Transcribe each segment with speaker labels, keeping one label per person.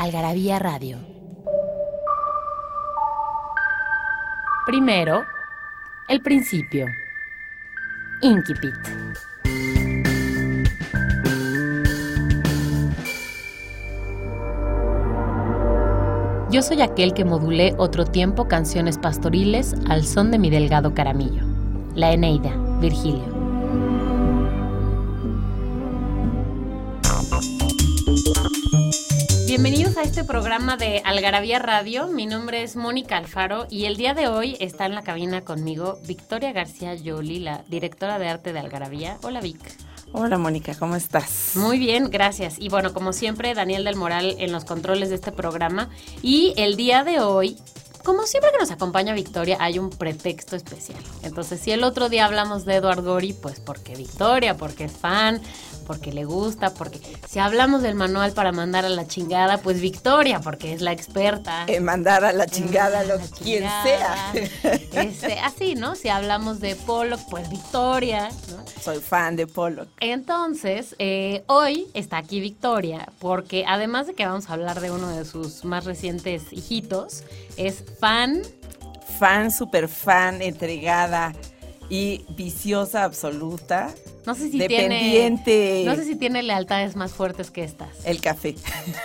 Speaker 1: Algarabía Radio. Primero, el principio. Inquipit. Yo soy aquel que modulé otro tiempo canciones pastoriles al son de mi delgado caramillo. La Eneida, Virgilio. Bienvenidos a este programa de Algarabía Radio. Mi nombre es Mónica Alfaro y el día de hoy está en la cabina conmigo Victoria García Yoli, la directora de arte de Algarabía. Hola Vic.
Speaker 2: Hola Mónica, ¿cómo estás?
Speaker 1: Muy bien, gracias. Y bueno, como siempre, Daniel del Moral en los controles de este programa. Y el día de hoy como siempre que nos acompaña Victoria, hay un pretexto especial. Entonces, si el otro día hablamos de Eduard Gori, pues porque Victoria, porque es fan, porque le gusta, porque si hablamos del manual para mandar a la chingada, pues Victoria, porque es la experta.
Speaker 2: En mandar a la chingada a lo quien sea.
Speaker 1: Este, así, ¿no? Si hablamos de Pollock, pues Victoria.
Speaker 2: Soy fan de Pollock.
Speaker 1: Entonces, eh, hoy está aquí Victoria, porque además de que vamos a hablar de uno de sus más recientes hijitos, es fan.
Speaker 2: Fan, super fan, entregada y viciosa absoluta
Speaker 1: no sé si Dependiente. no sé si tiene lealtades más fuertes que estas.
Speaker 2: El café.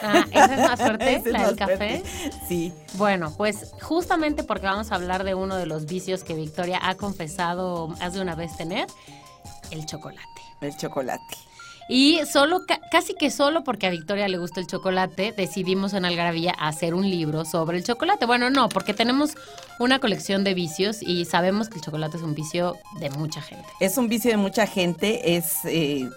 Speaker 1: Ah, ¿esa es más fuerte? ¿La del café?
Speaker 2: Sí.
Speaker 1: Bueno, pues justamente porque vamos a hablar de uno de los vicios que Victoria ha confesado más de una vez tener, el chocolate.
Speaker 2: El chocolate.
Speaker 1: Y solo, casi que solo porque a Victoria le gusta el chocolate, decidimos en Algarabía hacer un libro sobre el chocolate. Bueno, no, porque tenemos una colección de vicios y sabemos que el chocolate es un vicio de mucha gente.
Speaker 2: Es un vicio de mucha gente, es... Eh,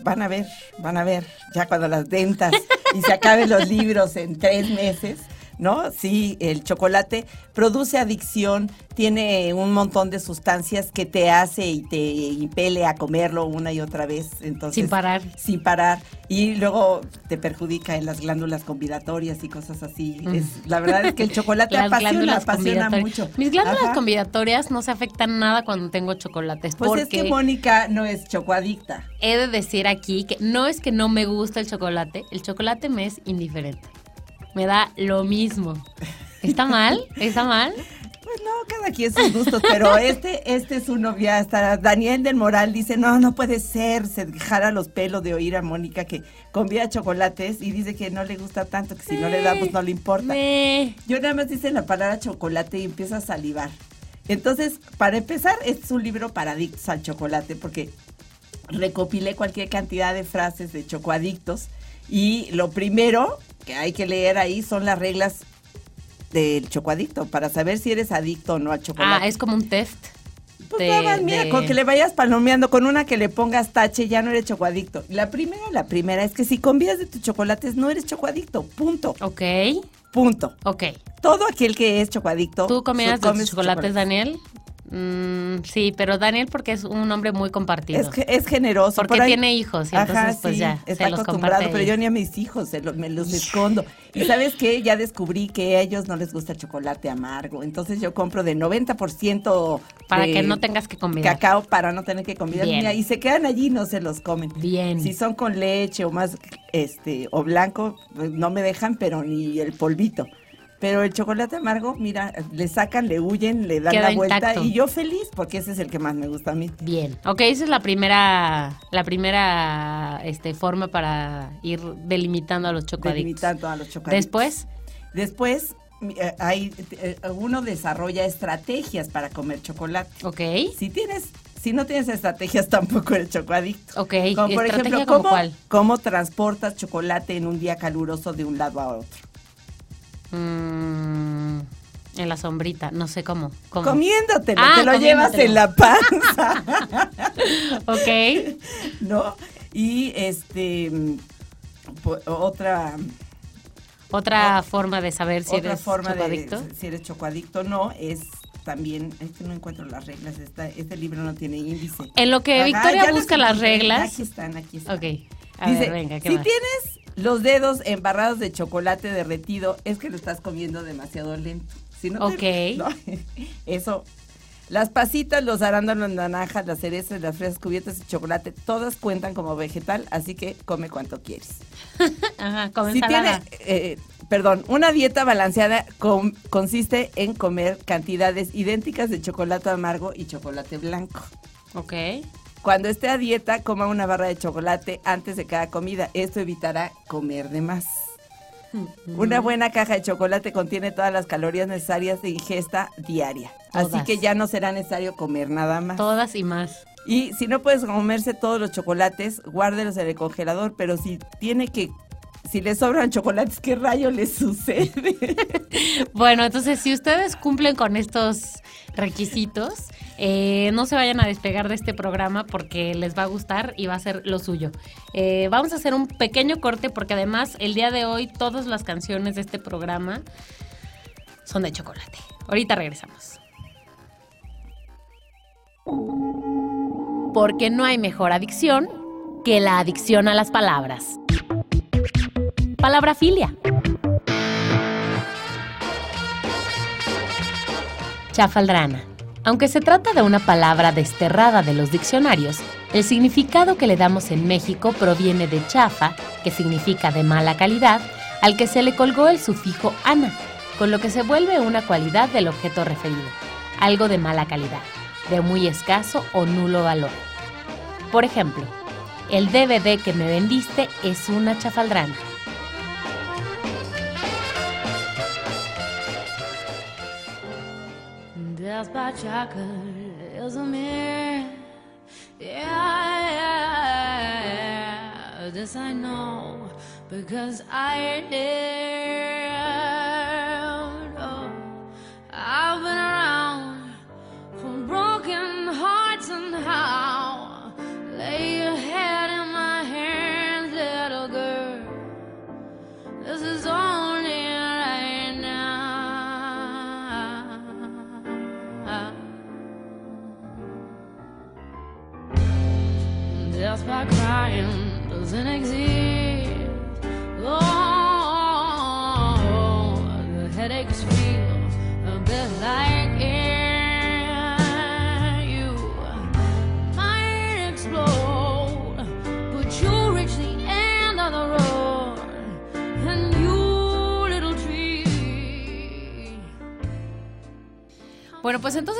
Speaker 2: van a ver, van a ver, ya cuando las ventas y se acaben los libros en tres meses ¿no? Sí, el chocolate produce adicción, tiene un montón de sustancias que te hace y te impele a comerlo una y otra vez. Entonces,
Speaker 1: sin parar.
Speaker 2: Sin parar. Y luego te perjudica en las glándulas combinatorias y cosas así. Mm. Es, la verdad es que el chocolate apasiona, apasiona mucho.
Speaker 1: Mis glándulas combinatorias no se afectan nada cuando tengo chocolates.
Speaker 2: Pues es que Mónica no es chocoadicta.
Speaker 1: He de decir aquí que no es que no me gusta el chocolate, el chocolate me es indiferente me da lo mismo. ¿Está mal? ¿Está mal?
Speaker 2: Pues no, cada quien sus gustos, pero este, este es uno ya está. Daniel del Moral dice, no, no puede ser, se jara los pelos de oír a Mónica que convida chocolates y dice que no le gusta tanto, que si no le damos no le importa. Yo nada más dice la palabra chocolate y empieza a salivar. Entonces, para empezar, este es un libro para adictos al chocolate, porque recopilé cualquier cantidad de frases de chocoadictos y lo primero que hay que leer ahí son las reglas del chocoadicto para saber si eres adicto o no al chocolate.
Speaker 1: Ah, es como un test.
Speaker 2: Pues nada mira, con que le vayas palomeando, con una que le pongas tache, ya no eres chocoadicto. La primera, la primera es que si convidas de tus chocolates, no eres chocoadicto, punto.
Speaker 1: Ok.
Speaker 2: Punto.
Speaker 1: Ok.
Speaker 2: Todo aquel que es chocoadicto.
Speaker 1: ¿Tú comías de tus chocolates, Daniel? Mm, sí, pero Daniel porque es un hombre muy compartido.
Speaker 2: Es, es generoso.
Speaker 1: Porque tiene hijos y entonces pues ya
Speaker 2: está se los acostumbrado, pero yo ni a mis hijos me los escondo. Y ¿sabes qué? Ya descubrí que a ellos no les gusta el chocolate amargo. Entonces yo compro de 90%
Speaker 1: para que no tengas que comer.
Speaker 2: Cacao para no tener que comer. Y se quedan allí y no se los comen.
Speaker 1: Bien.
Speaker 2: Si son con leche o más este o blanco, pues, no me dejan, pero ni el polvito. Pero el chocolate amargo, mira, le sacan, le huyen, le dan la vuelta y yo feliz porque ese es el que más me gusta a mí.
Speaker 1: Bien. Ok, esa es la primera la primera este forma para ir delimitando a los chocolates.
Speaker 2: Delimitando a los chocolates.
Speaker 1: Después,
Speaker 2: después eh, hay eh, uno desarrolla estrategias para comer chocolate.
Speaker 1: Ok.
Speaker 2: Si tienes si no tienes estrategias tampoco eres chocoadicto.
Speaker 1: Ok.
Speaker 2: Como por ejemplo, ¿cómo, ¿cómo transportas chocolate en un día caluroso de un lado a otro?
Speaker 1: Mm, en la sombrita, no sé cómo. cómo.
Speaker 2: Comiéndotelo, ah, te lo llevas en la panza.
Speaker 1: ok.
Speaker 2: ¿No? Y este, otra
Speaker 1: Otra forma de saber si
Speaker 2: Otra
Speaker 1: eres
Speaker 2: forma
Speaker 1: chocoadicto.
Speaker 2: de si eres chocoadicto no es también, es que no encuentro las reglas, esta, este libro no tiene índice.
Speaker 1: En lo que Victoria busca las reglas.
Speaker 2: Aquí están, aquí están.
Speaker 1: Ok. A
Speaker 2: Dice,
Speaker 1: ver, venga, ¿qué
Speaker 2: si
Speaker 1: más?
Speaker 2: tienes los dedos embarrados de chocolate derretido, es que lo estás comiendo demasiado lento. Si no te-
Speaker 1: Ok.
Speaker 2: no, eso. Las pasitas, los arándanos, las naranjas, las cerezas, las fresas cubiertas de chocolate, todas cuentan como vegetal, así que come cuanto quieres.
Speaker 1: Ajá, con
Speaker 2: Si tiene, eh, perdón, una dieta balanceada con- consiste en comer cantidades idénticas de chocolate amargo y chocolate blanco.
Speaker 1: Ok.
Speaker 2: Cuando esté a dieta, coma una barra de chocolate antes de cada comida. Esto evitará comer de más. Una buena caja de chocolate contiene todas las calorías necesarias de ingesta diaria. Así que ya no será necesario comer nada más.
Speaker 1: Todas y más.
Speaker 2: Y si no puedes comerse todos los chocolates, guárdelos en el congelador, pero si tiene que, si le sobran chocolates, ¿qué rayo le sucede?
Speaker 1: Bueno, entonces si ustedes cumplen con estos requisitos, eh, no se vayan a despegar de este programa porque les va a gustar y va a ser lo suyo. Eh, vamos a hacer un pequeño corte porque además el día de hoy todas las canciones de este programa son de chocolate. Ahorita regresamos. Porque no hay mejor adicción que la adicción a las palabras. Palabrafilia. Chafaldrana. Aunque se trata de una palabra desterrada de los diccionarios, el significado que le damos en México proviene de chafa, que significa de mala calidad, al que se le colgó el sufijo ana, con lo que se vuelve una cualidad del objeto referido, algo de mala calidad, de muy escaso o nulo valor. Por ejemplo, el DVD que me vendiste es una chafaldrana.
Speaker 3: This I know because I did. Oh, I've been around for broken hearts and how lay your head in my hands, little girl. This is only right now. Death by crying doesn't exist.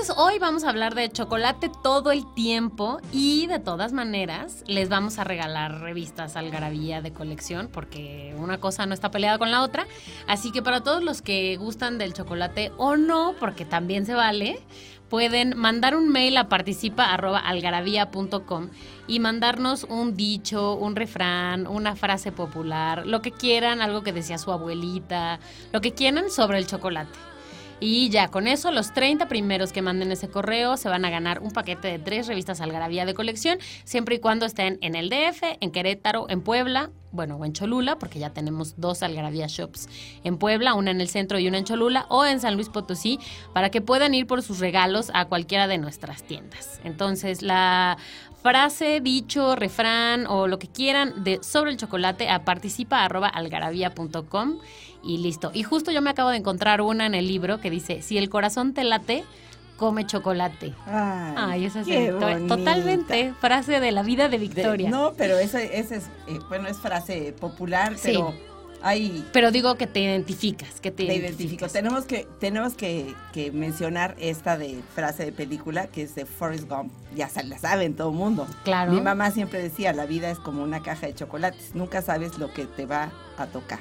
Speaker 1: Hoy vamos a hablar de chocolate todo el tiempo y de todas maneras les vamos a regalar revistas Algarabía de colección porque una cosa no está peleada con la otra. Así que para todos los que gustan del chocolate o no, porque también se vale, pueden mandar un mail a participa.algarabía.com y mandarnos un dicho, un refrán, una frase popular, lo que quieran, algo que decía su abuelita, lo que quieran sobre el chocolate. Y ya con eso, los 30 primeros que manden ese correo se van a ganar un paquete de tres revistas Algarabía de colección, siempre y cuando estén en el DF, en Querétaro, en Puebla, bueno, o en Cholula, porque ya tenemos dos Algarabía Shops en Puebla, una en el centro y una en Cholula, o en San Luis Potosí, para que puedan ir por sus regalos a cualquiera de nuestras tiendas. Entonces, la frase, dicho, refrán o lo que quieran de sobre el chocolate a participa.algarabía.com y listo. Y justo yo me acabo de encontrar una en el libro que dice, si el corazón te late, come chocolate. Ay, esa es totalmente frase de la vida de
Speaker 2: De-
Speaker 1: Victoria.
Speaker 2: no, pero esa, esa es, eh, bueno, es frase popular,
Speaker 1: Sí.
Speaker 2: pero hay
Speaker 1: Pero digo que te identificas, que te,
Speaker 2: te identifico. Tenemos que, tenemos que, que mencionar esta de frase de película que es de Forrest Gump. Ya se la saben todo el mundo.
Speaker 1: Claro.
Speaker 2: Mi mamá siempre decía, la vida es como una caja de chocolates, nunca sabes lo que te va a tocar.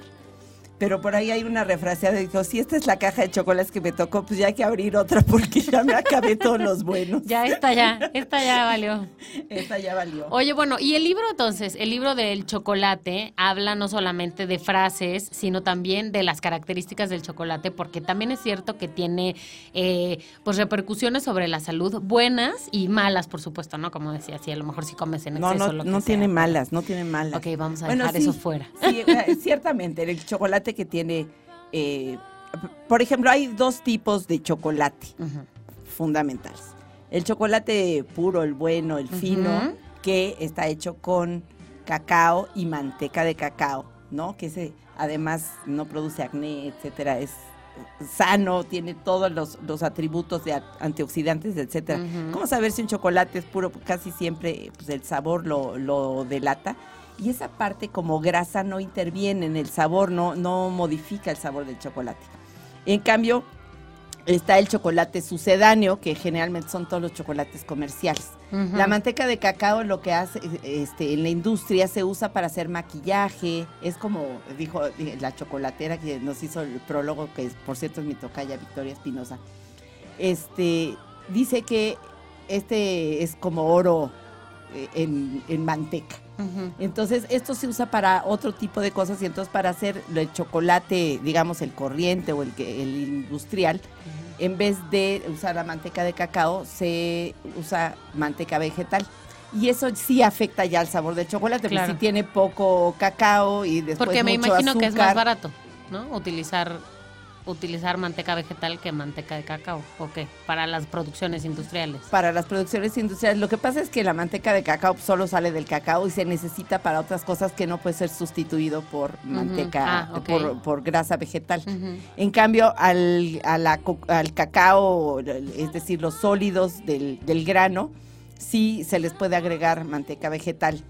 Speaker 2: Pero por ahí hay una refraseada de dijo, si esta es la caja de chocolates que me tocó, pues ya hay que abrir otra porque ya me acabé todos los buenos.
Speaker 1: Ya está ya, esta ya valió.
Speaker 2: Esta ya valió.
Speaker 1: Oye, bueno, y el libro entonces, el libro del chocolate habla no solamente de frases, sino también de las características del chocolate, porque también es cierto que tiene eh, pues repercusiones sobre la salud, buenas y malas, por supuesto, ¿no? Como decía, si a lo mejor si comes en
Speaker 2: No,
Speaker 1: exceso
Speaker 2: no,
Speaker 1: lo que
Speaker 2: no
Speaker 1: sea.
Speaker 2: tiene malas, no tiene malas.
Speaker 1: Ok, vamos a
Speaker 2: Bueno,
Speaker 1: dejar
Speaker 2: sí,
Speaker 1: eso fuera.
Speaker 2: Sí, eh, ciertamente, el chocolate chocolate que tiene, eh, por ejemplo, hay dos tipos de chocolate fundamentales. El chocolate puro, el bueno, el fino, que está hecho con cacao y manteca de cacao, ¿no? Que ese además no produce acné, etcétera, es sano, tiene todos los, los atributos de antioxidantes, etcétera.
Speaker 1: Ujú.
Speaker 2: ¿Cómo saber si un chocolate es puro? Casi siempre pues, el sabor lo, lo delata. Y esa parte como grasa no interviene en el sabor, no, no modifica el sabor del chocolate. En cambio, está el chocolate sucedáneo, que generalmente son todos los chocolates comerciales. La manteca de cacao lo que hace este, en la industria se usa para hacer maquillaje. Es como dijo eh, la chocolatera que nos hizo el prólogo, que es, por cierto es mi tocaya Victoria Espinosa. Este dice que este es como oro en, en manteca. Entonces, esto se usa para otro tipo de cosas y entonces para hacer el chocolate, digamos, el corriente o el, que- el industrial, en vez de usar la manteca de cacao, se usa manteca vegetal. Y eso sí afecta ya al sabor del chocolate,
Speaker 1: Claro.
Speaker 2: porque si tiene poco cacao y después
Speaker 1: Porque me
Speaker 2: mucho
Speaker 1: imagino que es más barato, ¿no? Utilizar utilizar manteca vegetal que manteca de cacao, ¿o qué? Para las producciones industriales.
Speaker 2: para las producciones industriales. Lo que pasa es que la manteca de cacao solo sale del cacao y se necesita para otras cosas que no puede ser sustituido por manteca,
Speaker 1: Ah,
Speaker 2: por, por grasa vegetal. En cambio, al, a la al cacao, es decir, los sólidos del, del grano, sí se les puede agregar manteca vegetal.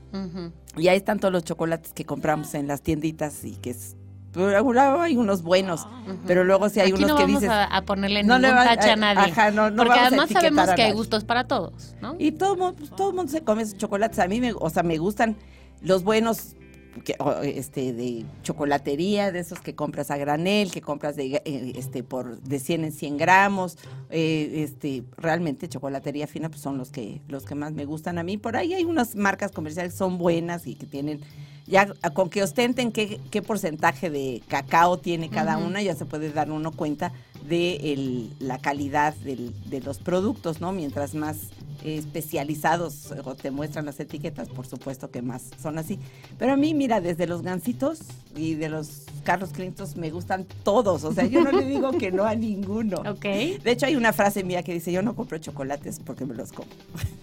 Speaker 2: Y ahí están todos los chocolates que compramos en las tienditas y que es... Por algún lado hay unos buenos, pero luego sí hay
Speaker 1: Aquí
Speaker 2: unos
Speaker 1: no
Speaker 2: que
Speaker 1: vamos
Speaker 2: dices...
Speaker 1: a, a ponerle
Speaker 2: No
Speaker 1: ningún tache a nadie.
Speaker 2: ajá, no- no
Speaker 1: porque
Speaker 2: vamos
Speaker 1: además sabemos
Speaker 2: a
Speaker 1: que hay gustos para todos, ¿no?
Speaker 2: Y todo mundo, pues, todo el mundo se come esos chocolates. A mí me, o sea, me gustan los buenos que, este de chocolatería, de esos que compras a granel, que compras de eh, este por de 100 en 100 gramos, eh, este realmente chocolatería fina pues son los que los que más me gustan a mí. Por ahí hay unas marcas comerciales que son buenas y que tienen ya con que ostenten qué, qué porcentaje de cacao tiene cada una, ya se puede dar uno cuenta de el- la calidad del- de los productos, ¿no? Mientras más eh, especializados o te muestran las etiquetas, por supuesto que más son así. Pero a mí, mira, desde los gansitos y de los Carlos Clintos me gustan todos, o sea, yo no le digo que no a ninguno.
Speaker 1: Ok.
Speaker 2: De hecho, hay una frase mía que dice, yo no compro chocolates porque me los como.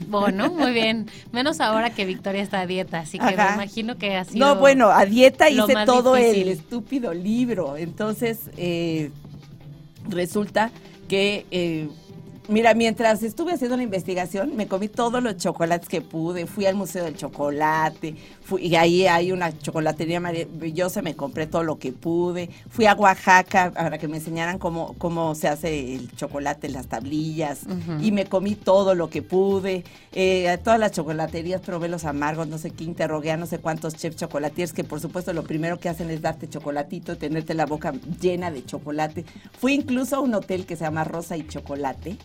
Speaker 1: Bueno, muy bien. Menos ahora que Victoria está a dieta, así que
Speaker 2: Ajá.
Speaker 1: me imagino que ha sido...
Speaker 2: No, bueno, a dieta hice todo el estúpido libro. Entonces, eh, resulta que, eh, mira, mientras estuve haciendo la investigación, me comí todos los chocolates que pude. Fui al Museo del Chocolate, fui, y ahí hay una chocolatería maravillosa, me compré todo lo que pude. Fui a Oaxaca para que me enseñaran cómo, cómo se hace el chocolate, las tablillas, y me comí todo lo que pude. Eh, a todas las chocolaterías probé los amargos, no sé qué, interrogué a no sé cuántos chefs chocolatiers que por supuesto lo primero que hacen es darte chocolatito, tenerte la boca llena de chocolate. Fui incluso a un hotel que se llama Rosa y Chocolate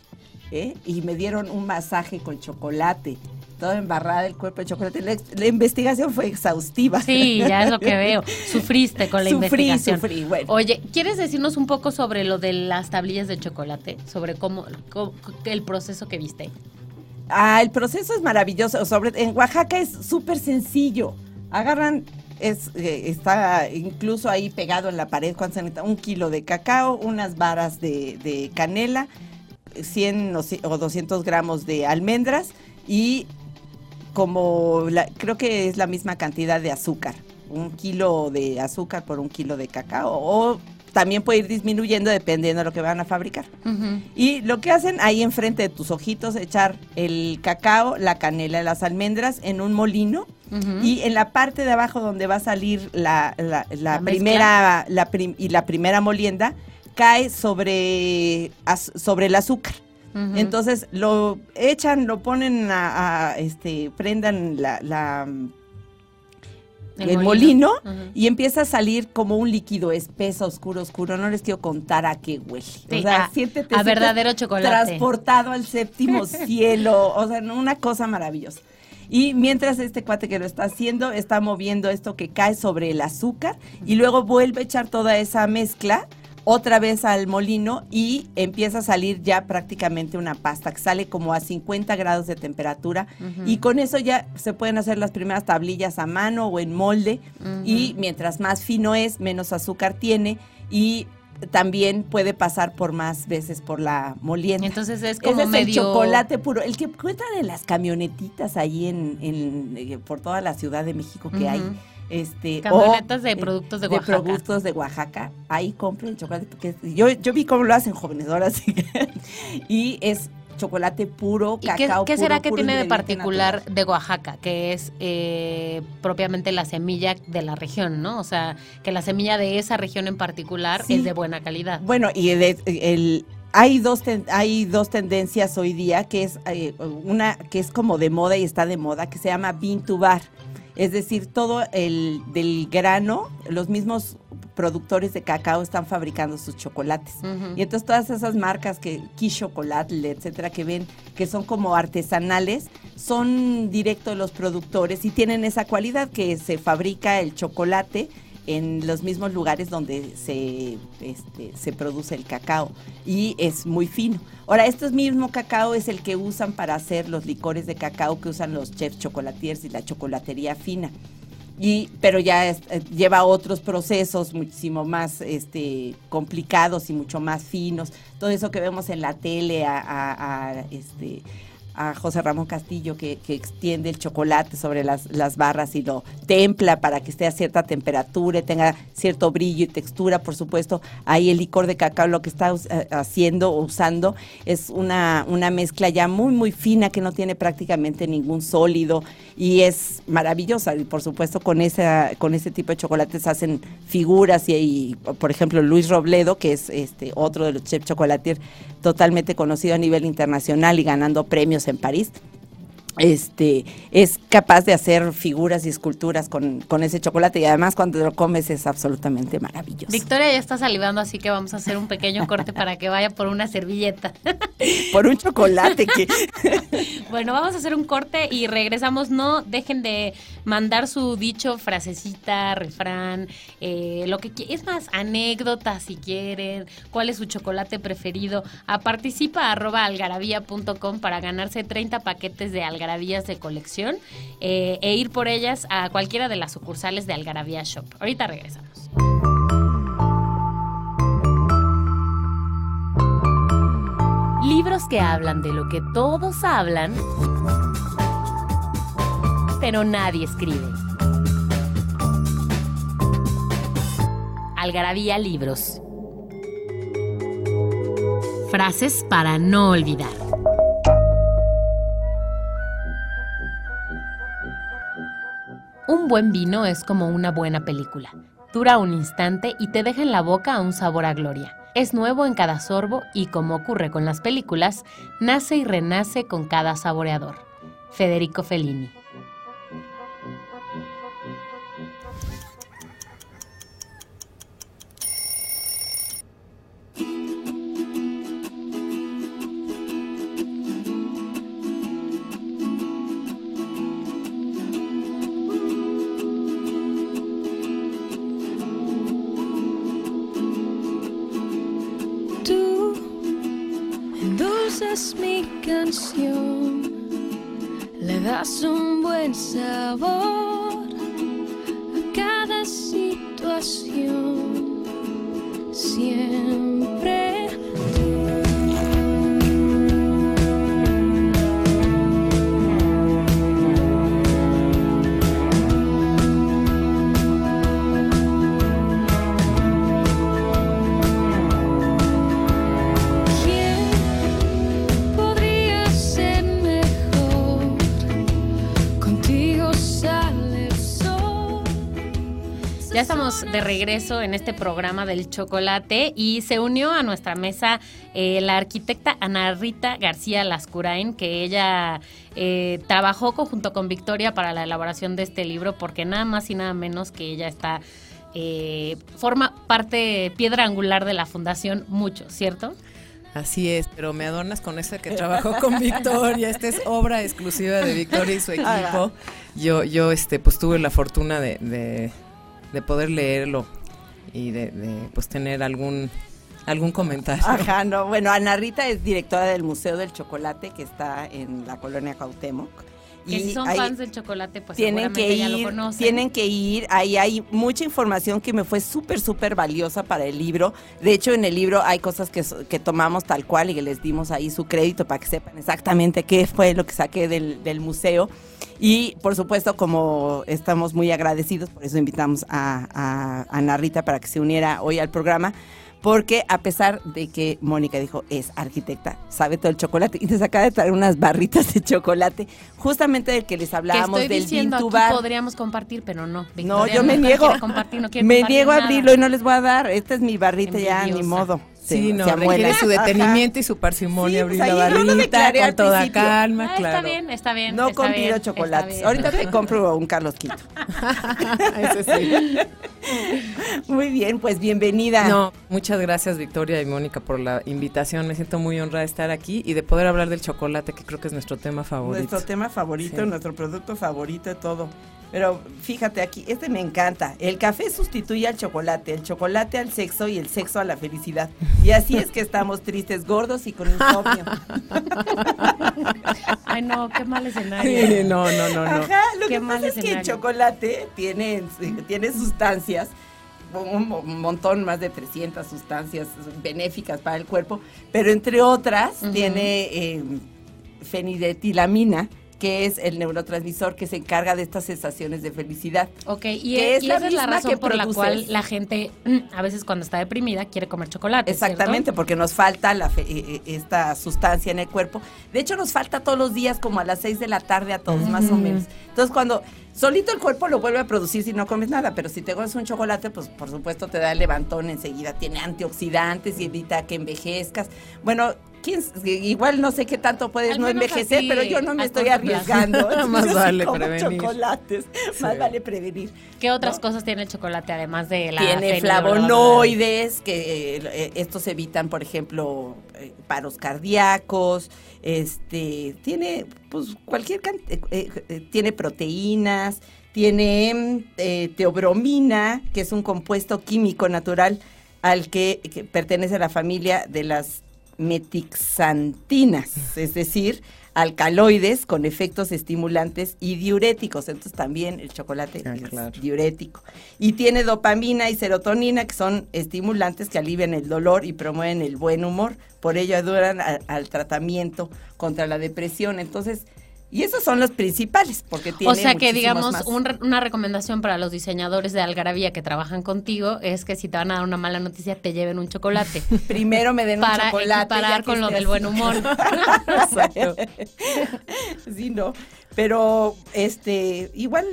Speaker 2: ¿eh? y me dieron un masaje con chocolate. Toda embarrada el cuerpo de chocolate. La, investigación fue exhaustiva.
Speaker 1: Sí, ya es lo que veo. Sufriste con la
Speaker 2: Sufrí,
Speaker 1: investigación.
Speaker 2: sufrí, bueno.
Speaker 1: Oye, ¿quieres decirnos un poco sobre lo de las tablillas de chocolate? Sobre cómo, cómo- el proceso que viste.
Speaker 2: Ah, el proceso es maravilloso. Sobre, en Oaxaca es súper sencillo. Agarran, es, eh, está incluso ahí pegado en la pared, ¿cuánto se necesita? Un kilo de cacao, unas varas de, de canela, 100 o ci- o 200 gramos de almendras y como la- creo que es la misma cantidad de azúcar. Un kilo de azúcar por un kilo de cacao. O también puede ir disminuyendo dependiendo de lo que van a fabricar. Y lo que hacen ahí enfrente de tus ojitos, echar el cacao, la canela, las almendras en un molino. Y en la parte de abajo donde va a salir la, la- la
Speaker 1: La
Speaker 2: primera prim- y la primera molienda, cae sobre, sobre el azúcar. Entonces lo echan, lo ponen a, a, este, prendan la, la- el, molino, y empieza a salir como un líquido espeso, oscuro, oscuro. No les quiero contar a qué huele.
Speaker 1: Sí,
Speaker 2: o sea,
Speaker 1: a-
Speaker 2: siéntete,
Speaker 1: a verdadero chocolate.
Speaker 2: Transportado al séptimo cielo. O sea, una cosa maravillosa. Y mientras este cuate que lo está haciendo está moviendo esto que cae sobre el azúcar y luego vuelve a echar toda esa mezcla otra vez al molino y empieza a salir ya prácticamente una pasta que sale como a 50 grados de temperatura. Y con eso ya se pueden hacer las primeras tablillas a mano o en molde. Y mientras más fino es, menos azúcar tiene y también puede pasar por más veces por la molienda.
Speaker 1: Entonces es como
Speaker 2: Ese es el chocolate puro, el que encuentran en las camionetitas ahí en, en, eh, por toda la Ciudad de México que hay. Este,
Speaker 1: Camionetas
Speaker 2: o,
Speaker 1: de
Speaker 2: eh,
Speaker 1: productos de Oaxaca.
Speaker 2: productos de Oaxaca. Ahí compren chocolate porque yo, yo vi cómo lo hacen jóvenes ahora que- y es chocolate puro,
Speaker 1: ¿Y qué,
Speaker 2: cacao
Speaker 1: qué
Speaker 2: puro,
Speaker 1: será que
Speaker 2: puro
Speaker 1: tiene de particular
Speaker 2: natural.
Speaker 1: de Oaxaca? Que es eh, propiamente la semilla de la región, ¿no? O sea, que la semilla de esa región en particular
Speaker 2: Sí.
Speaker 1: es de buena calidad.
Speaker 2: Bueno, y el, el- hay dos ten- hay dos tendencias hoy día que es eh, una que es como de moda y está de moda que se llama bean to bar. Es decir, todo el del grano, los mismos productores de cacao están fabricando sus chocolates. Y entonces todas esas marcas que Key Chocolate, etcétera, que ven que son como artesanales, son directo de los productores y tienen esa cualidad que se fabrica el chocolate en los mismos lugares donde se, este, se produce el cacao y es muy fino. Ahora, este mismo cacao es el que usan para hacer los licores de cacao que usan los chefs chocolatiers y la chocolatería fina y pero ya eh, lleva otros procesos muchísimo más este complicados y mucho más finos todo eso que vemos en la tele a, este a José Ramón Castillo que, extiende el chocolate sobre las, las barras y lo templa para que esté a cierta temperatura y tenga cierto brillo y textura, por supuesto. Ahí el licor de cacao lo que está eh, haciendo o usando es una, una mezcla ya muy, muy fina que no tiene prácticamente ningún sólido y es maravillosa. Y por supuesto con, con ese tipo de chocolates hacen figuras y, por ejemplo Luis Robledo, que es este otro de los chefs chocolatiers totalmente conocido a nivel internacional y ganando premios en París. Este es capaz de hacer figuras y esculturas con, con ese chocolate y además cuando lo comes es absolutamente maravilloso.
Speaker 1: Victoria ya está salivando, así que vamos a hacer un pequeño corte para que vaya por una servilleta.
Speaker 2: Por un chocolate que
Speaker 1: Bueno, vamos a hacer un corte y regresamos. No dejen de mandar su dicho, frasecita, refrán, eh, lo que es más, anécdotas si quieren, cuál es su chocolate preferido. A participa arroba algarabía.com para ganarse 30 paquetes de algarabías de colección eh, e ir por ellas a cualquiera de las sucursales de Algarabía Shop. Ahorita regresamos. Libros que hablan de lo que todos hablan, pero nadie escribe. Algarabía Libros. Frases para no olvidar. Un buen vino es como una buena película. Dura un instante y te deja en la boca un sabor a gloria. Es nuevo en cada sorbo y, como ocurre con las películas, nace y renace con cada saboreador. Federico Fellini.
Speaker 3: Le das un buen sabor a cada situación. Siempre
Speaker 1: regreso en este programa del chocolate y se unió a nuestra mesa eh, la arquitecta Ana Rita García Lascurain, que ella eh, trabajó junto con Victoria para la elaboración de este libro, porque nada más y nada menos que ella está, eh, forma parte piedra angular de la fundación mucho, ¿cierto?
Speaker 4: Así es, pero me adornas con esa que trabajó con Victoria. Esta es obra exclusiva de Victoria y su equipo. Yo, yo este, pues tuve la fortuna de, de, de poder leerlo y de, de, pues tener algún algún comentario.
Speaker 2: Ajá, no. Bueno, Ana Rita es directora del Museo del Chocolate que está en la colonia Cuauhtémoc.
Speaker 1: Que si son fans del chocolate, pues
Speaker 2: tienen que
Speaker 1: seguramente ya lo
Speaker 2: ir,
Speaker 1: conocen.
Speaker 2: tienen que ir. Ahí hay mucha información que me fue súper, súper valiosa para el libro. De hecho, en el libro hay cosas que, que tomamos tal cual y que les dimos ahí su crédito para que sepan exactamente qué fue lo que saqué del, del museo. Y por supuesto, como estamos muy agradecidos, por eso invitamos a, a Ana Rita para que se uniera hoy al programa. Porque a pesar de que Mónica dijo es arquitecta, sabe todo el chocolate y nos acaba de traer unas barritas de chocolate, justamente del que les
Speaker 1: que
Speaker 2: hablábamos
Speaker 1: estoy
Speaker 2: del
Speaker 1: diciendo aquí podríamos compartir, pero no.
Speaker 2: No, yo me
Speaker 1: no
Speaker 2: niego.
Speaker 1: compartir, no
Speaker 2: me niego a abrirlo y no les voy a dar. Esta es mi barrita ya, ni
Speaker 1: Envidiosa.
Speaker 2: modo. Se-
Speaker 4: Sí,
Speaker 2: se
Speaker 4: no,
Speaker 2: amuela.
Speaker 4: requiere su
Speaker 2: Ajá.
Speaker 4: detenimiento y su parsimonia,
Speaker 2: Sí,
Speaker 4: abrir
Speaker 2: pues
Speaker 4: la
Speaker 2: no
Speaker 4: con toda
Speaker 2: principio.
Speaker 4: calma,
Speaker 1: Ah,
Speaker 4: claro.
Speaker 1: Está bien, está bien.
Speaker 2: No
Speaker 1: está bien, está
Speaker 2: chocolates. Ahorita te compro un Carlos
Speaker 4: sí.
Speaker 2: Muy bien, pues bienvenida.
Speaker 4: No, muchas gracias Victoria y Mónica por la invitación. Me siento muy honrada de estar aquí y de poder hablar del chocolate, que creo que es nuestro tema favorito.
Speaker 2: Nuestro tema favorito,
Speaker 4: Sí.
Speaker 2: nuestro producto favorito todo. Pero fíjate aquí, este me encanta. El café sustituye al chocolate, el chocolate al sexo y el sexo a la felicidad. Y así es que estamos tristes, gordos y con insomnio.
Speaker 1: Ay, no, qué mal escenario.
Speaker 4: Sí, no, no, no, no.
Speaker 2: Ajá, lo
Speaker 1: Qué
Speaker 2: que pasa es que el chocolate tiene, tiene sustancias, un, mo- un montón, más de 300 sustancias benéficas para el cuerpo, pero entre otras tiene eh, fenidetilamina, que es el neurotransmisor que se encarga de estas sensaciones de felicidad.
Speaker 1: Ok, y,
Speaker 2: Que es
Speaker 1: y
Speaker 2: la
Speaker 1: esa es la razón
Speaker 2: que
Speaker 1: por la cual la gente, a veces cuando está deprimida, quiere comer chocolate.
Speaker 2: Exactamente,
Speaker 1: ¿cierto?
Speaker 2: porque nos falta la fe- eh, eh, esta sustancia en el cuerpo. De hecho, nos falta todos los días, como a las 6 de la tarde a todos, más o menos. Entonces, cuando solito el cuerpo lo vuelve a producir si no comes nada, pero si te comes un chocolate, pues por supuesto te da el levantón enseguida. Tiene antioxidantes y evita que envejezcas. Bueno, quién igual no sé qué tanto puedes no envejecer,
Speaker 1: así,
Speaker 2: pero yo no me estoy arriesgando.
Speaker 4: Más vale
Speaker 2: como
Speaker 4: prevenir.
Speaker 2: chocolates, más vale prevenir.
Speaker 1: ¿Qué otras cosas tiene el chocolate además de la
Speaker 2: Tiene flavonoides, que eh, eh, estos evitan, por ejemplo, eh, paros cardíacos. Este tiene, pues, cualquier eh, tiene proteínas, tiene teobromina, que es un compuesto químico natural al que, que pertenece a la familia de las metixantinas, es decir, alcaloides con efectos estimulantes y diuréticos. Entonces también el chocolate
Speaker 4: Ah,
Speaker 2: es
Speaker 4: claro.
Speaker 2: diurético. Y tiene dopamina y serotonina, que son estimulantes que alivian el dolor y promueven el buen humor. Por ello ayudan al tratamiento contra la depresión. Entonces, y esos son los principales, porque tiene
Speaker 1: O sea que digamos
Speaker 2: más.
Speaker 1: un una recomendación para los diseñadores de Algarabía que trabajan contigo es que si te van a dar una mala noticia te lleven un chocolate
Speaker 2: Primero me den un
Speaker 1: para
Speaker 2: chocolate.
Speaker 1: equiparar
Speaker 2: ya que
Speaker 1: con lo del
Speaker 2: así.
Speaker 1: buen humor.
Speaker 4: Exacto.
Speaker 2: sí, no. Pero, este, igual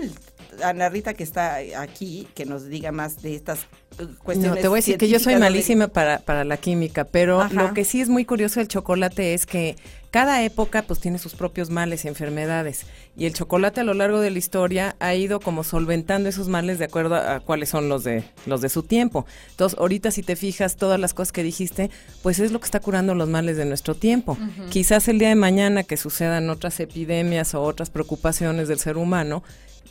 Speaker 2: Ana Rita que está aquí, que nos diga más de estas eh, cuestiones.
Speaker 4: No, te voy a decir que yo soy malísima para, para la química, pero
Speaker 2: Ajá.
Speaker 4: lo que sí es muy curioso del chocolate es que cada época pues tiene sus propios males y enfermedades y el chocolate a lo largo de la historia ha ido como solventando esos males de acuerdo a, a cuáles son los de los de su tiempo. Entonces, ahorita si te fijas todas las cosas que dijiste, pues es lo que está curando los males de nuestro tiempo. Quizás el día de mañana que sucedan otras epidemias o otras preocupaciones del ser humano,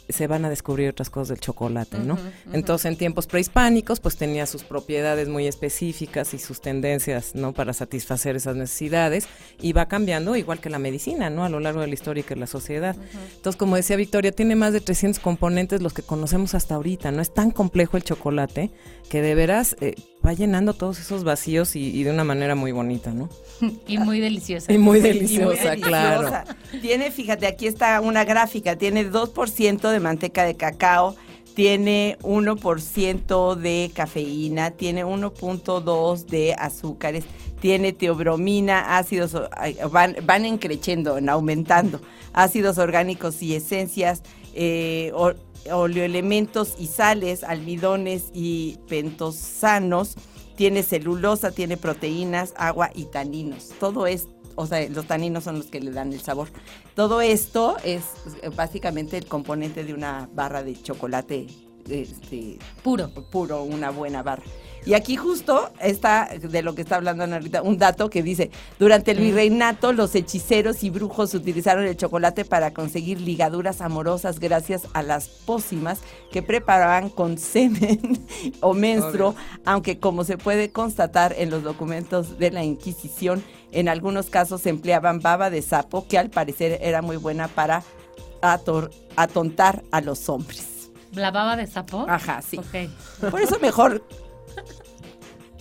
Speaker 4: se van a descubrir otras cosas del chocolate, ¿no? Entonces, en tiempos prehispánicos, pues tenía sus propiedades muy específicas y sus tendencias, ¿no? Para satisfacer esas necesidades y va cambiando igual que la medicina, ¿no? A lo largo de la historia y que la sociedad. Entonces, como decía Victoria, tiene más de 300 componentes los que conocemos hasta ahorita, ¿no? Es tan complejo el chocolate que de veras eh, va llenando todos esos vacíos y, y de una manera muy bonita, ¿no?
Speaker 1: y muy deliciosa.
Speaker 4: Y muy
Speaker 2: Y muy
Speaker 4: deliciosa, claro.
Speaker 2: deliciosa. Tiene, fíjate, aquí está una gráfica, tiene 2% de manteca de cacao, tiene 1% de cafeína, tiene 1.2 de azúcares, tiene teobromina, ácidos, van, van encreciendo, en aumentando, ácidos orgánicos y esencias, eh, oleoelementos y sales, almidones y pentosanos, tiene celulosa, tiene proteínas, agua y taninos. Todo es, o sea, los taninos son los que le dan el sabor. Todo esto es básicamente el componente de una barra de chocolate este,
Speaker 1: Puro.
Speaker 2: puro, una buena barra. Y aquí justo está de lo que está hablando Ana Rita, un dato que dice, durante el virreinato los hechiceros y brujos utilizaron el chocolate para conseguir ligaduras amorosas gracias a las pócimas que preparaban con semen o menstruo, aunque como se puede constatar en los documentos de la Inquisición, en algunos casos se empleaban baba de sapo que al parecer era muy buena para ator- atontar a los hombres.
Speaker 1: ¿La baba de sapo?
Speaker 2: Ajá, sí. Por eso mejor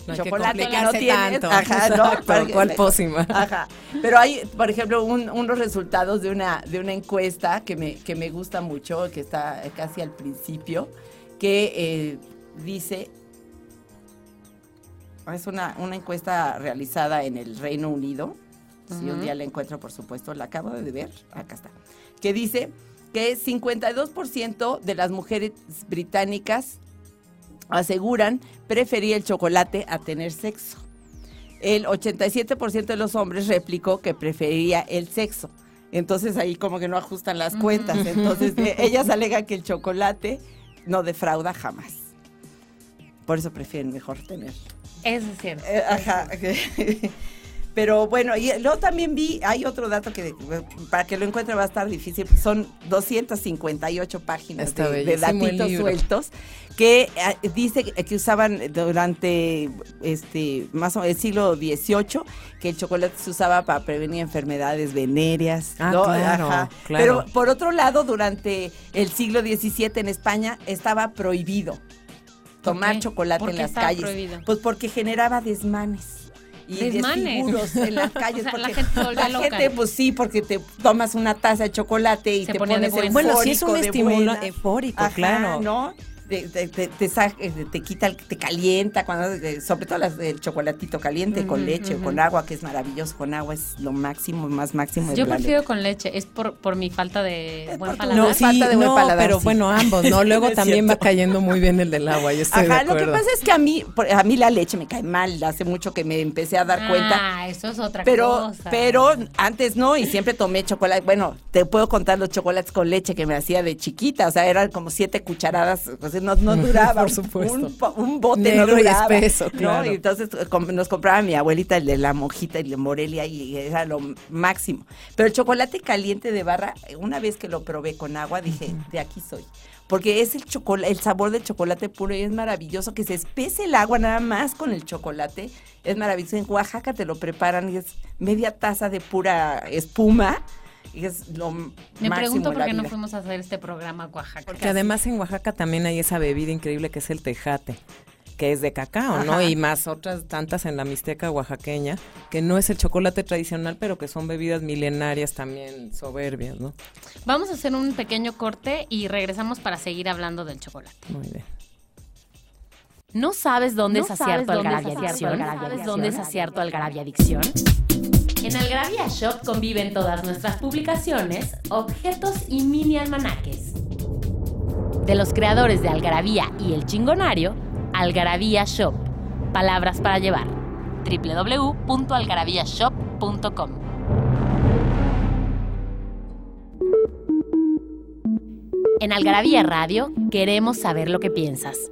Speaker 4: No hay que
Speaker 2: chocolate que no tienes.
Speaker 4: tanto.
Speaker 2: Ajá, no,
Speaker 4: ¿Cuál pócima?
Speaker 2: Ajá. Pero hay, por ejemplo, un- unos resultados de una, de una encuesta que me, que me gusta mucho, que está casi al principio, que eh, dice, es una, una encuesta realizada en el Reino Unido, si un día la encuentro, por supuesto, la acabo de ver, acá está, que dice que 52% de las mujeres británicas aseguran preferir el chocolate a tener sexo. El 87% de los hombres replicó que prefería el sexo. Entonces ahí como que no ajustan las cuentas. Entonces eh, ellas alegan que el chocolate no defrauda jamás. Por eso prefieren mejor tener.
Speaker 1: Eso es cierto.
Speaker 2: Eh, ajá. Pero bueno, y luego también vi, hay otro dato que para que lo encuentre va a estar difícil, son 258 páginas
Speaker 4: Está
Speaker 2: de, de datitos sueltos que eh, dice que usaban durante este más o menos el siglo XVIII que el chocolate se usaba para prevenir enfermedades venéreas.
Speaker 4: Ah,
Speaker 2: ¿no?
Speaker 4: claro,
Speaker 2: Ajá.
Speaker 4: claro.
Speaker 2: Pero por otro lado, durante el siglo XVII en España estaba prohibido tomar chocolate
Speaker 1: ¿Por
Speaker 2: en las calles.
Speaker 1: prohibido?
Speaker 2: Pues porque generaba desmanes. Y
Speaker 1: ¿Desmanes?
Speaker 2: desfiguros en las calles.
Speaker 1: O sea, la
Speaker 2: porque
Speaker 1: gente se volvía
Speaker 2: la
Speaker 1: loca.
Speaker 2: gente, pues sí, porque te tomas una taza de chocolate y
Speaker 1: Se
Speaker 2: te pones
Speaker 1: buenas.
Speaker 4: Bueno, sí es un estímulo eufórico,
Speaker 2: Ajá,
Speaker 4: claro.
Speaker 2: ¿no? Te, te, te, te sa- eh, te quita, el- te calienta, cuando, eh, sobre todo las- el chocolatito caliente con leche o con agua, que es maravilloso. Con agua es lo máximo, más máximo.
Speaker 1: Yo prefiero con leche, es por, por mi falta de
Speaker 2: Es
Speaker 1: buen paladar.
Speaker 4: No, sí,
Speaker 2: falta de buen
Speaker 4: no,
Speaker 2: paladar,
Speaker 4: pero
Speaker 2: sí.
Speaker 4: bueno, ambos, ¿no? Luego también va cayendo muy bien el del agua, yo estoy de
Speaker 2: Ajá, lo que pasa es que a mí, por- a mí la leche me cae mal. Hace mucho que me empecé a dar cuenta.
Speaker 1: Ah, eso es otra
Speaker 2: Pero,
Speaker 1: cosa.
Speaker 2: pero antes no, y siempre tomé chocolate. Bueno, te puedo contar los chocolates con leche que me hacía de chiquita. O sea, eran como siete cucharadas. O sea, no, no duraba.
Speaker 4: Por supuesto.
Speaker 2: Un, bote
Speaker 4: Negro
Speaker 2: no
Speaker 4: y
Speaker 2: duraba.
Speaker 4: espeso,
Speaker 2: ¿no? Y entonces nos compraba mi abuelita el de la monjita y el de Morelia y era lo máximo. Pero el chocolate caliente de barra, una vez que lo probé con agua, dije, de aquí soy. Porque es el chocolate, el sabor del chocolate puro y es maravilloso que se espese el agua nada más con el chocolate. Es maravilloso. En Oaxaca te lo preparan y es media taza de pura espuma. Y es lo
Speaker 1: Me pregunto por qué no fuimos a hacer este programa a Oaxaca.
Speaker 4: Porque además en Oaxaca también hay esa bebida increíble que es el tejate, que es de cacao, ¿no? Y más otras tantas en la mixteca oaxaqueña, que no es el chocolate tradicional, pero que son bebidas milenarias también soberbias, ¿no?
Speaker 1: Vamos a hacer un pequeño corte y regresamos para seguir hablando del chocolate.
Speaker 4: Muy bien.
Speaker 1: ¿No sabes dónde
Speaker 5: ¿No
Speaker 1: es
Speaker 5: sabes
Speaker 1: acierto
Speaker 5: dónde es
Speaker 1: Algarabia Adicción? ¿Sabes dónde es acierto Algarabia Adicción? En Algarabia Shop conviven todas nuestras publicaciones, objetos y mini almanaques. De los creadores de Algarabía y El Chingonario, Algarabía Shop. Palabras para llevar. www.algarabíashop.com En Algarabía Radio queremos saber lo que piensas.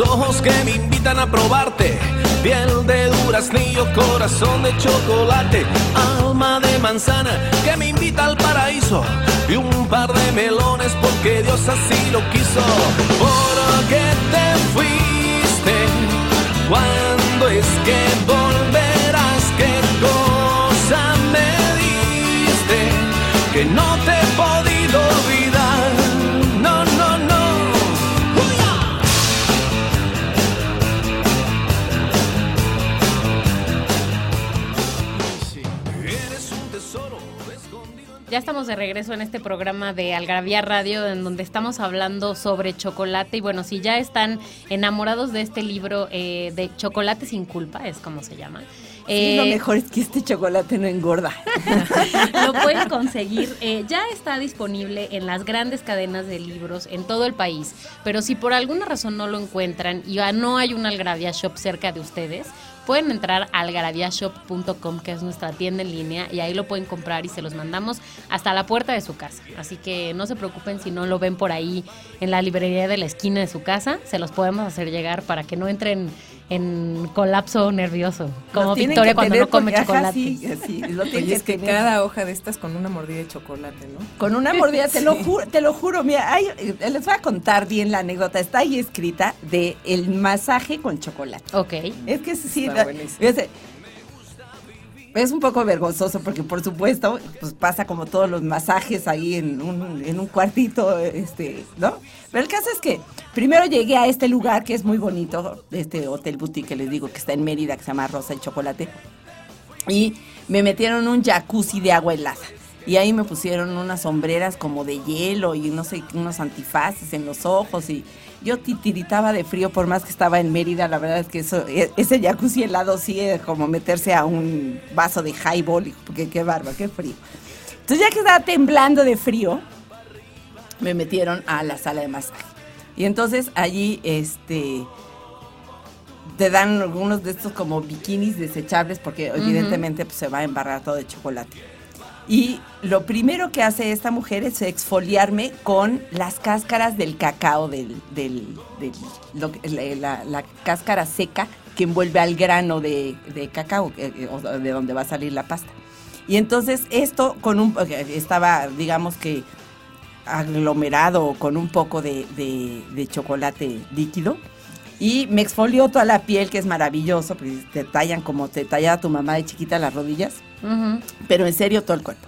Speaker 6: Ojos que me invitan a probarte. Piel de duraznillo, corazón de chocolate, alma de manzana que me invita al paraíso. Y un par de melones porque Dios así lo quiso. ¿Por qué te fuiste? ¿Cuándo es que volverás? ¿Qué cosa me diste? Que no
Speaker 1: Ya estamos de regreso en este programa de Algravía Radio, en donde estamos hablando sobre chocolate. Y bueno, si ya están enamorados de este libro eh, de Chocolate sin culpa, es como se llama.
Speaker 2: Sí, lo
Speaker 1: eh,
Speaker 2: mejor es que este chocolate no engorda.
Speaker 1: lo pueden conseguir. eh, ya está disponible en las grandes cadenas de libros en todo el país. Pero si por alguna razón no lo encuentran y no hay una Algravia Shop cerca de ustedes, pueden entrar a algraviashop.com, que es nuestra tienda en línea, y ahí lo pueden comprar y se los mandamos hasta la puerta de su casa. Así que no se preocupen si no lo ven por ahí en la librería de la esquina de su casa, se los podemos hacer llegar para que no entren en colapso nervioso, como Victoria cuando no come chocolate.
Speaker 2: sí, sí, lo tienen
Speaker 4: Oye, es que cada hoja de estas con una mordida de chocolate, ¿no?
Speaker 2: Con una mordida, te lo juro, te lo juro, mira, hay- eh, les voy a contar bien la anécdota, está ahí escrita de el masaje con chocolate.
Speaker 1: Ok.
Speaker 2: Es que sí,
Speaker 4: Está
Speaker 2: la- es un poco vergonzoso porque por supuesto, pues pasa como todos los masajes ahí en un, en un cuartito, este, ¿no? Pero el caso es que primero llegué a este lugar que es muy bonito, este hotel boutique que les digo que está en Mérida, que se llama Rosa y Chocolate, y me metieron un jacuzzi de agua helada. Y ahí me pusieron unas sombreras como de hielo y no sé, unos antifaces en los ojos y yo titiritaba de frío por más que estaba en Mérida, la verdad es que eso, e- ese jacuzzi helado sí es como meterse a un vaso de highball, porque qué barba, qué frío. Entonces ya que estaba temblando de frío, me metieron a la sala de masaje. Y entonces allí, este, te dan algunos de estos como bikinis desechables porque evidentemente pues, se va a embarrar todo de chocolate. Y lo primero que hace esta mujer es exfoliarme con las cáscaras del cacao, del, la, cáscara seca que envuelve al grano de, cacao, eh, eh, de donde va a salir la pasta. Y entonces esto con un eh, estaba, digamos que aglomerado con un poco de chocolate líquido. Y me exfolió toda la piel, que es maravilloso, porque te tallan como te tallaba tu mamá de chiquita las rodillas
Speaker 1: Ujú.
Speaker 2: pero en serio todo el cuerpo.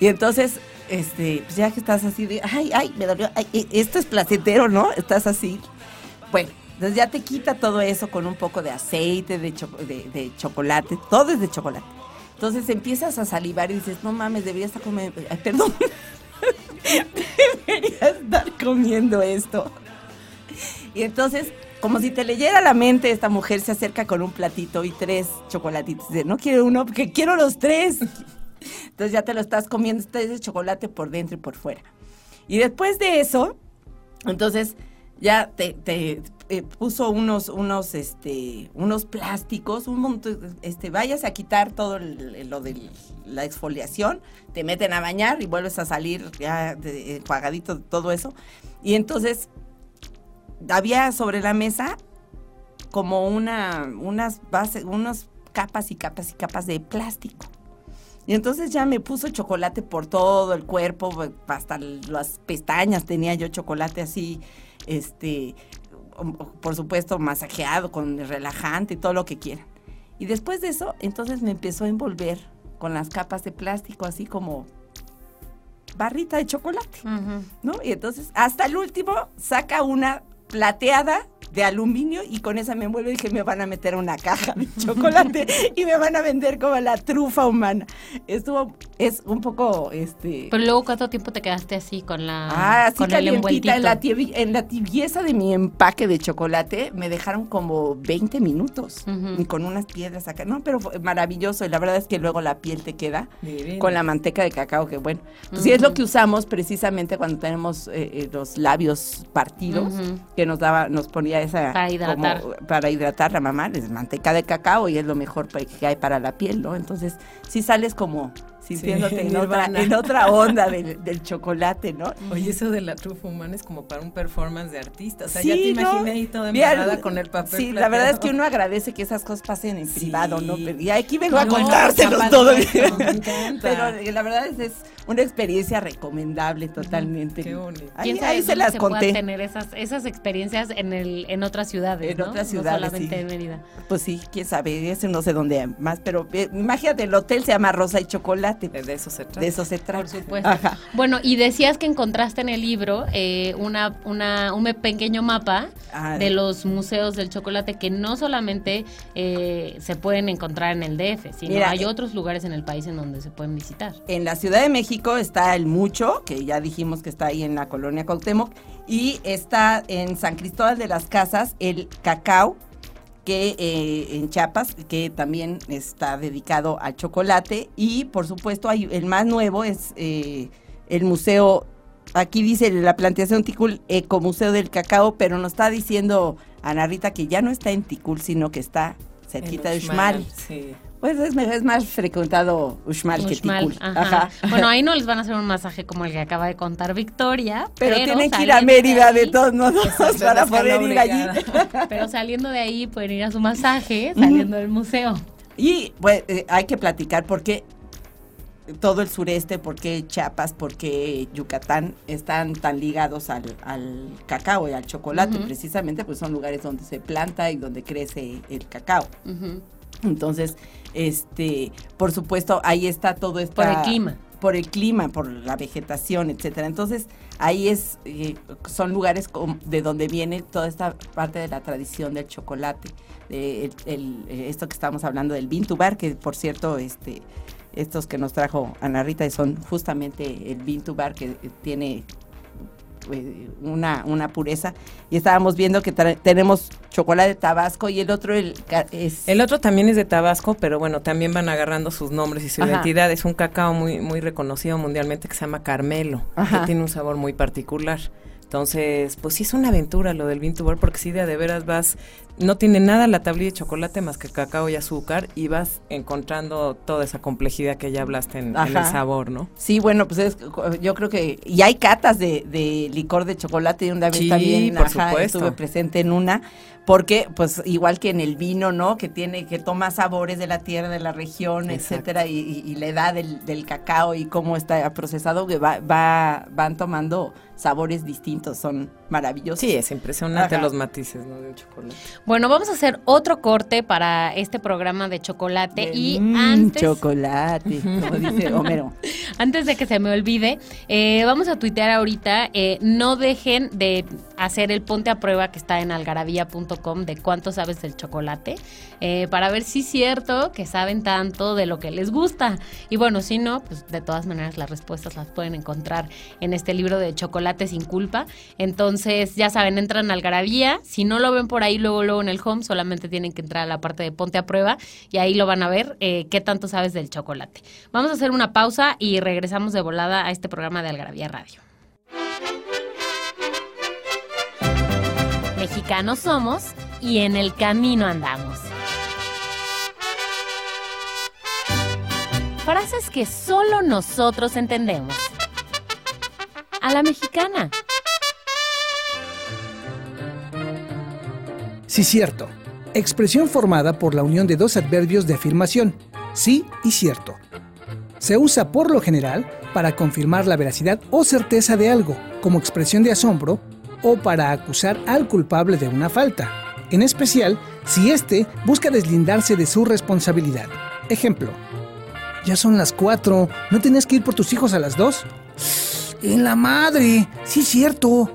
Speaker 2: Y entonces, este, pues ya que estás así de, ay, ay, me dolió, ay, eh, esto es placentero, ¿no? Estás así. Bueno, entonces ya te quita todo eso con un poco de aceite, de, cho- de, de chocolate, todo es de chocolate. Entonces empiezas a salivar y dices, no mames, debería estar comiendo, ay, perdón, debería estar comiendo esto. Y entonces, como si te leyera la mente, esta mujer se acerca con un platito y tres chocolatitos. Dice, no quiero uno porque quiero los tres. Entonces ya te lo estás comiendo, está ese chocolate por dentro y por fuera. Y después de eso, entonces ya te, eh, puso unos, unos, este, unos plásticos, un montón, este, vayas a quitar todo lo de la exfoliación, te meten a bañar y vuelves a salir ya de- enjuagadito de todo eso. Y entonces había sobre la mesa como una, unas bases, unas capas y capas y capas de plástico. Y entonces ya me puso chocolate por todo el cuerpo, hasta las pestañas tenía yo chocolate así, este, por supuesto masajeado con relajante y todo lo que quieran. Y después de eso, entonces me empezó a envolver con las capas de plástico así como barrita de chocolate. ¿no? Y entonces, hasta el último, saca una plateada de aluminio y con esa me envuelve y dije, me van a meter una caja de chocolate y me van a vender como la trufa humana. Estuvo, es un poco, este...
Speaker 1: Pero luego, ¿cuánto tiempo te quedaste así con la
Speaker 2: Ah, así
Speaker 1: con el
Speaker 2: en la, tibi- en la tibieza de mi empaque de chocolate, me dejaron como 20 minutos
Speaker 1: Ujú.
Speaker 2: y con unas piedras acá. No, pero fue maravilloso y la verdad es que luego la piel te queda
Speaker 4: Divino.
Speaker 2: con la manteca de cacao, que bueno, pues sí es lo que usamos precisamente cuando tenemos eh, eh, los labios partidos,
Speaker 1: Ujú.
Speaker 2: que nos daba, nos ponía esa
Speaker 1: Para hidratar.
Speaker 2: como, para hidratar la mamá, es manteca de cacao y es lo mejor que hay para la piel, ¿no? Entonces, sí sales como sintiéndote en, otra, en otra onda del, del chocolate, ¿no?
Speaker 4: Oye, eso de la trufa humana es como para un performance de artista. O sea,
Speaker 2: Sí,
Speaker 4: ya te
Speaker 2: ¿no?
Speaker 4: imaginé ahí toda
Speaker 2: Mira,
Speaker 4: embarrada con el papel.
Speaker 2: Sí, la verdad es que
Speaker 4: plateado.
Speaker 2: uno agradece que esas cosas pasen en
Speaker 4: Sí.
Speaker 2: privado, ¿no? Pero- Y aquí vengo a
Speaker 4: No,
Speaker 2: contárselos
Speaker 4: está
Speaker 2: todo.
Speaker 4: me encanta.
Speaker 2: Pero eh, la verdad es, es una experiencia recomendable totalmente.
Speaker 4: Qué bonito.
Speaker 2: Ahí,
Speaker 1: ¿Quién sabe
Speaker 2: ahí se las
Speaker 1: se puedan
Speaker 2: conté.
Speaker 1: tener esas, esas experiencias en, el, en otras ciudades,
Speaker 2: En
Speaker 1: ¿no?
Speaker 2: otras
Speaker 1: No
Speaker 2: ciudades,
Speaker 1: solamente
Speaker 2: sí.
Speaker 1: en Mérida.
Speaker 2: Pues sí, quién sabe, ese no sé dónde más, pero eh, imagínate, el hotel se llama Rosa y Chocolate.
Speaker 4: De eso se trata.
Speaker 2: De eso se trata.
Speaker 1: Por supuesto.
Speaker 2: Ajá.
Speaker 1: Bueno, y decías que encontraste en el libro eh, una, una, un pequeño mapa
Speaker 2: Ah.
Speaker 1: de los museos del chocolate que no solamente eh, se pueden encontrar en el DF, sino
Speaker 2: Mira,
Speaker 1: hay
Speaker 2: eh,
Speaker 1: otros lugares en el país en donde se pueden visitar.
Speaker 2: En la Ciudad de México México está el Mucho, que ya dijimos que está ahí en la colonia Cuauhtémoc, y está en San Cristóbal de las Casas el Cacao, que eh, en Chiapas, que también está dedicado al chocolate. Y por supuesto, hay, el más nuevo es eh, el Museo, aquí dice la plantación Ticul Ecomuseo del Cacao, pero nos está diciendo Ana Rita que ya no está en Ticul, sino que está cerquita de Uxmal.
Speaker 4: Sí.
Speaker 2: Pues es, es más frecuentado Uxmal, que
Speaker 1: ajá.
Speaker 2: Ajá.
Speaker 1: Bueno, ahí no les van a hacer un masaje como el que acaba de contar Victoria.
Speaker 2: Pero, tienen que ir a Mérida de
Speaker 1: ahí-
Speaker 2: todos modos para poder ir allí.
Speaker 1: Pero saliendo de ahí pueden ir a su masaje, saliendo del museo.
Speaker 2: Y pues eh, hay que platicar por qué todo el sureste, por qué Chiapas, por qué Yucatán están tan ligados al, al cacao y al chocolate. Precisamente pues son lugares donde se planta y donde crece el cacao. Entonces, este, por supuesto, ahí está todo esto.
Speaker 1: Por el clima.
Speaker 2: Por el clima, por la vegetación, etcétera. Entonces, ahí es, eh, son lugares de donde viene toda esta parte de la tradición del chocolate. de el- el- eh, esto que estamos hablando del Bintubar, que por cierto, este, estos que nos trajo Ana Rita son justamente el Bintubar que eh, tiene una, una pureza. Y estábamos viendo que tenemos chocolate de Tabasco y el otro el, es...
Speaker 4: El otro también es de Tabasco, pero bueno, también van agarrando sus nombres y su
Speaker 2: Ajá.
Speaker 4: identidad. Es un cacao muy, muy reconocido mundialmente que se llama Carmelo,
Speaker 2: Ajá.
Speaker 4: que tiene un sabor muy particular. Entonces, pues sí es una aventura lo del Vintubar, porque sí de a de veras vas, no tiene nada la tablilla de chocolate más que cacao y azúcar, y vas encontrando toda esa complejidad que ya hablaste en, en el sabor, ¿no?
Speaker 2: Sí, bueno, pues es, yo creo que, y hay catas de, de licor de chocolate, y una vez
Speaker 4: Sí,
Speaker 2: también
Speaker 4: por
Speaker 2: ajá,
Speaker 4: supuesto.
Speaker 2: estuve presente en una, porque pues igual que en el vino, ¿no? Que tiene, que toma sabores de la tierra, de la región,
Speaker 4: Exacto.
Speaker 2: etcétera, y, y- y la edad del, del cacao y cómo está procesado, que va, va, van tomando sabores distintos, son maravillosos.
Speaker 4: Sí, es impresionante
Speaker 2: Ajá.
Speaker 4: los matices, ¿no? Del chocolate.
Speaker 1: Bueno, vamos a hacer otro corte para este programa de chocolate
Speaker 2: De,
Speaker 1: y
Speaker 2: mm,
Speaker 1: antes,
Speaker 2: chocolate, como dice Homero.
Speaker 1: antes de que se me olvide, eh, vamos a tuitear ahorita, eh, no dejen de hacer el ponte a prueba que está en algarabía.com de cuánto sabes del chocolate, eh, para ver si es cierto que saben tanto de lo que les gusta. Y bueno, si no, pues de todas maneras las respuestas las pueden encontrar en este libro de Chocolate sin culpa. Entonces, ya saben, entran a Algarabía. Si no lo ven por ahí luego, luego en el home, solamente tienen que entrar a la parte de ponte a prueba y ahí lo van a ver eh, qué tanto sabes del chocolate. Vamos a hacer una pausa y regresamos de volada a este programa de Algarabía Radio. Mexicanos somos y en el camino andamos. Frases que solo nosotros entendemos. A la mexicana.
Speaker 5: Sí, cierto. Expresión formada por la unión de dos adverbios de afirmación, sí y cierto. Se usa por lo general para confirmar la veracidad o certeza de algo, como expresión de asombro, o para acusar al culpable de una falta, en especial si éste busca deslindarse de su responsabilidad. Ejemplo. Ya son las cuatro, ¿no tenías que ir por tus hijos a las dos? En la madre, sí, cierto.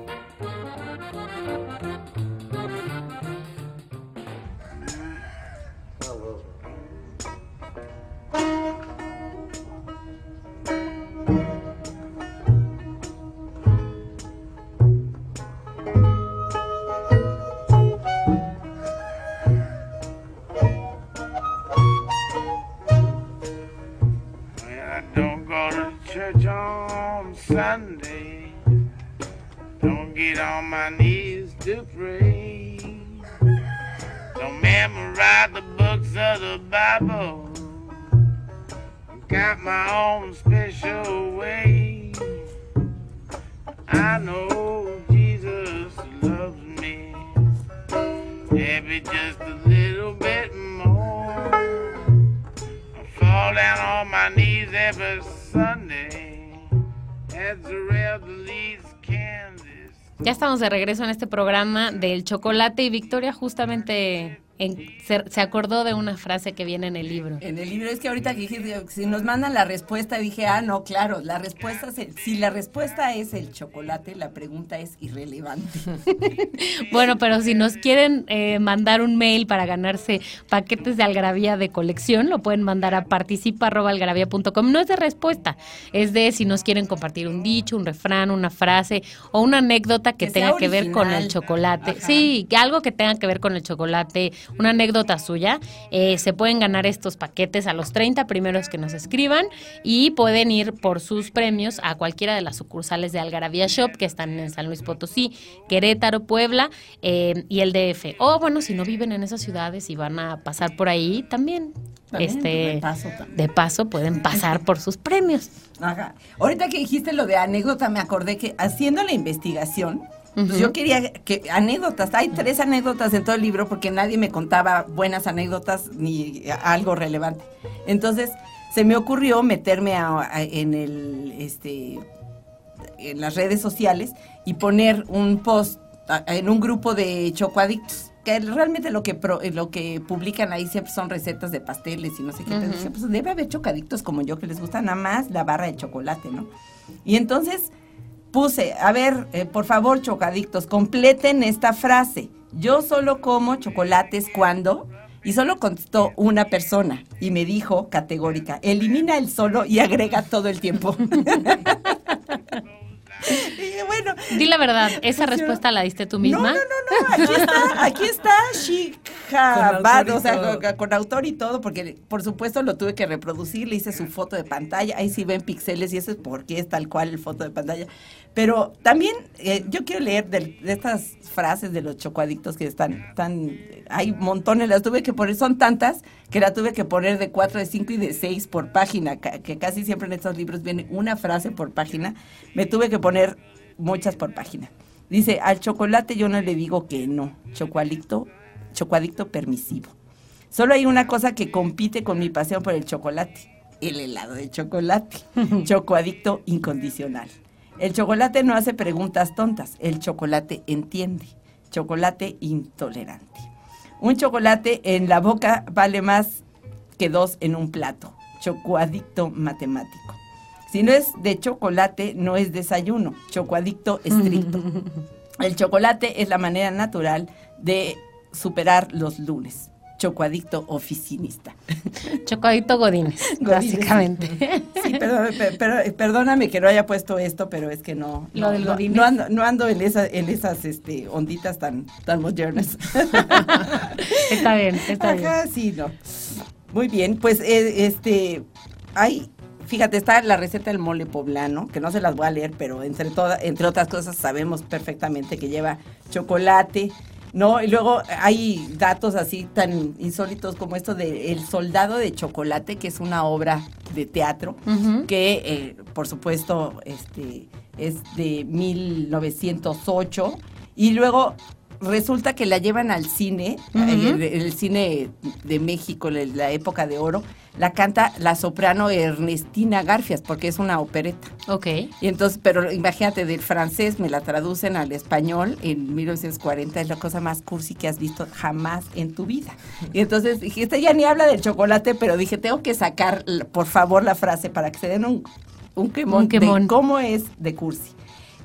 Speaker 1: De regreso en este programa del chocolate y Victoria justamente en- se, se acordó de una frase que viene en el libro.
Speaker 2: En el libro es que ahorita que dije, si nos mandan la respuesta, dije, ah, no, claro, la respuesta, se- si la respuesta es el chocolate, la pregunta es irrelevante.
Speaker 1: Bueno, pero si nos quieren eh, mandar un mail para ganarse paquetes de algarabía de colección, lo pueden mandar a participa.algarabía.com. No es de respuesta, es de si nos quieren compartir un dicho, un refrán, una frase o una anécdota que, tenga que ver con el chocolate.
Speaker 2: Ajá.
Speaker 1: Sí, algo que tenga que ver con el chocolate, una anécdota suya. eh, se pueden ganar estos paquetes a los 30 primeros que nos escriban y pueden ir por sus premios a cualquiera de las sucursales de Algarabía Shop que están en San Luis Potosí, Querétaro, Puebla eh, y el DF. O bueno, si no viven en esas ciudades y van a pasar por ahí, también,
Speaker 2: También,
Speaker 1: este,
Speaker 2: de paso también.
Speaker 1: de paso pueden pasar por sus premios.
Speaker 2: Ajá. Ahorita que dijiste lo de anécdota, me acordé que haciendo la investigación, pues yo quería que anécdotas, hay tres anécdotas en todo el libro porque nadie me contaba buenas anécdotas ni algo relevante. Entonces, se me ocurrió meterme a- a- en el este en las redes sociales y poner un post a- en un grupo de chocoadictos que realmente lo que pro- lo que publican ahí siempre son recetas de pasteles y no sé qué. Entonces pues debe haber chocadictos como yo que les gusta nada más la barra de chocolate, ¿no? Y entonces puse, a ver, eh, por favor, chocadictos, completen esta frase. Yo solo como chocolates cuando... Y solo contestó una persona y me dijo categórica, elimina el solo y agrega todo el tiempo. y dije, bueno,
Speaker 1: Di la verdad, ¿esa
Speaker 2: Pues yo-
Speaker 1: respuesta la diste tú
Speaker 2: no,
Speaker 1: misma?
Speaker 2: no, no, no, aquí está, aquí está Chica
Speaker 4: Con autor
Speaker 2: Bad,
Speaker 4: y
Speaker 2: o sea,
Speaker 4: todo.
Speaker 2: con, con autor y todo, porque por supuesto lo tuve que reproducir, le hice su foto de pantalla, ahí sí ven píxeles y eso es porque es tal cual el foto de pantalla. Pero también eh, yo quiero leer del- de, estas frases de los chocoadictos que están tan, hay montones, las tuve que poner, son tantas que la tuve que poner de cuatro, de cinco y de seis por página, que casi siempre en estos libros viene una frase por página, me tuve que poner muchas por página. Dice, al chocolate yo no le digo que no, chocoadicto, chocoadicto permisivo. Solo hay una cosa que compite con mi pasión por el chocolate, el helado de chocolate, chocoadicto incondicional. El chocolate no hace preguntas tontas, el chocolate entiende, chocolate intolerante. Un chocolate en la boca vale más que dos en un plato, chocoadicto matemático. Si no es de chocolate, no es desayuno, chocoadicto estricto. El chocolate es la manera natural de superar los lunes. Chocoadicto oficinista.
Speaker 1: Chocadito Godínez,
Speaker 2: Godínez.
Speaker 1: básicamente.
Speaker 2: Sí, perdón- pe- pero- perdóname que no haya puesto esto, pero es que no.
Speaker 1: Lo
Speaker 2: no,
Speaker 1: del
Speaker 2: no,
Speaker 1: Godínez.
Speaker 2: no ando, no ando en, esa- en esas este, onditas tan, tan modernas.
Speaker 1: está bien, está bien.
Speaker 2: Ajá, sí, no. Muy bien, pues eh, este, hay, fíjate, está la receta del mole poblano, que no se las voy a leer, pero entre todas, entre otras cosas sabemos perfectamente que lleva chocolate, ¿no? Y luego hay datos así tan insólitos como esto de El soldado de chocolate, que es una obra de teatro, que eh, por supuesto este, es de 1908, y luego resulta que la llevan al cine, eh, el, el cine de México, en la época de oro, la canta la soprano Ernestina Garfias, porque es una opereta.
Speaker 1: Ok.
Speaker 2: Y entonces, pero imagínate, del francés me la traducen al español en 1940, es la cosa más cursi que has visto jamás en tu vida. Y entonces dije, esta ya ni habla del chocolate, pero dije, tengo que sacar, por favor, la frase para que se den un, un quemón,
Speaker 1: Un quemón.
Speaker 2: de cómo es de cursi.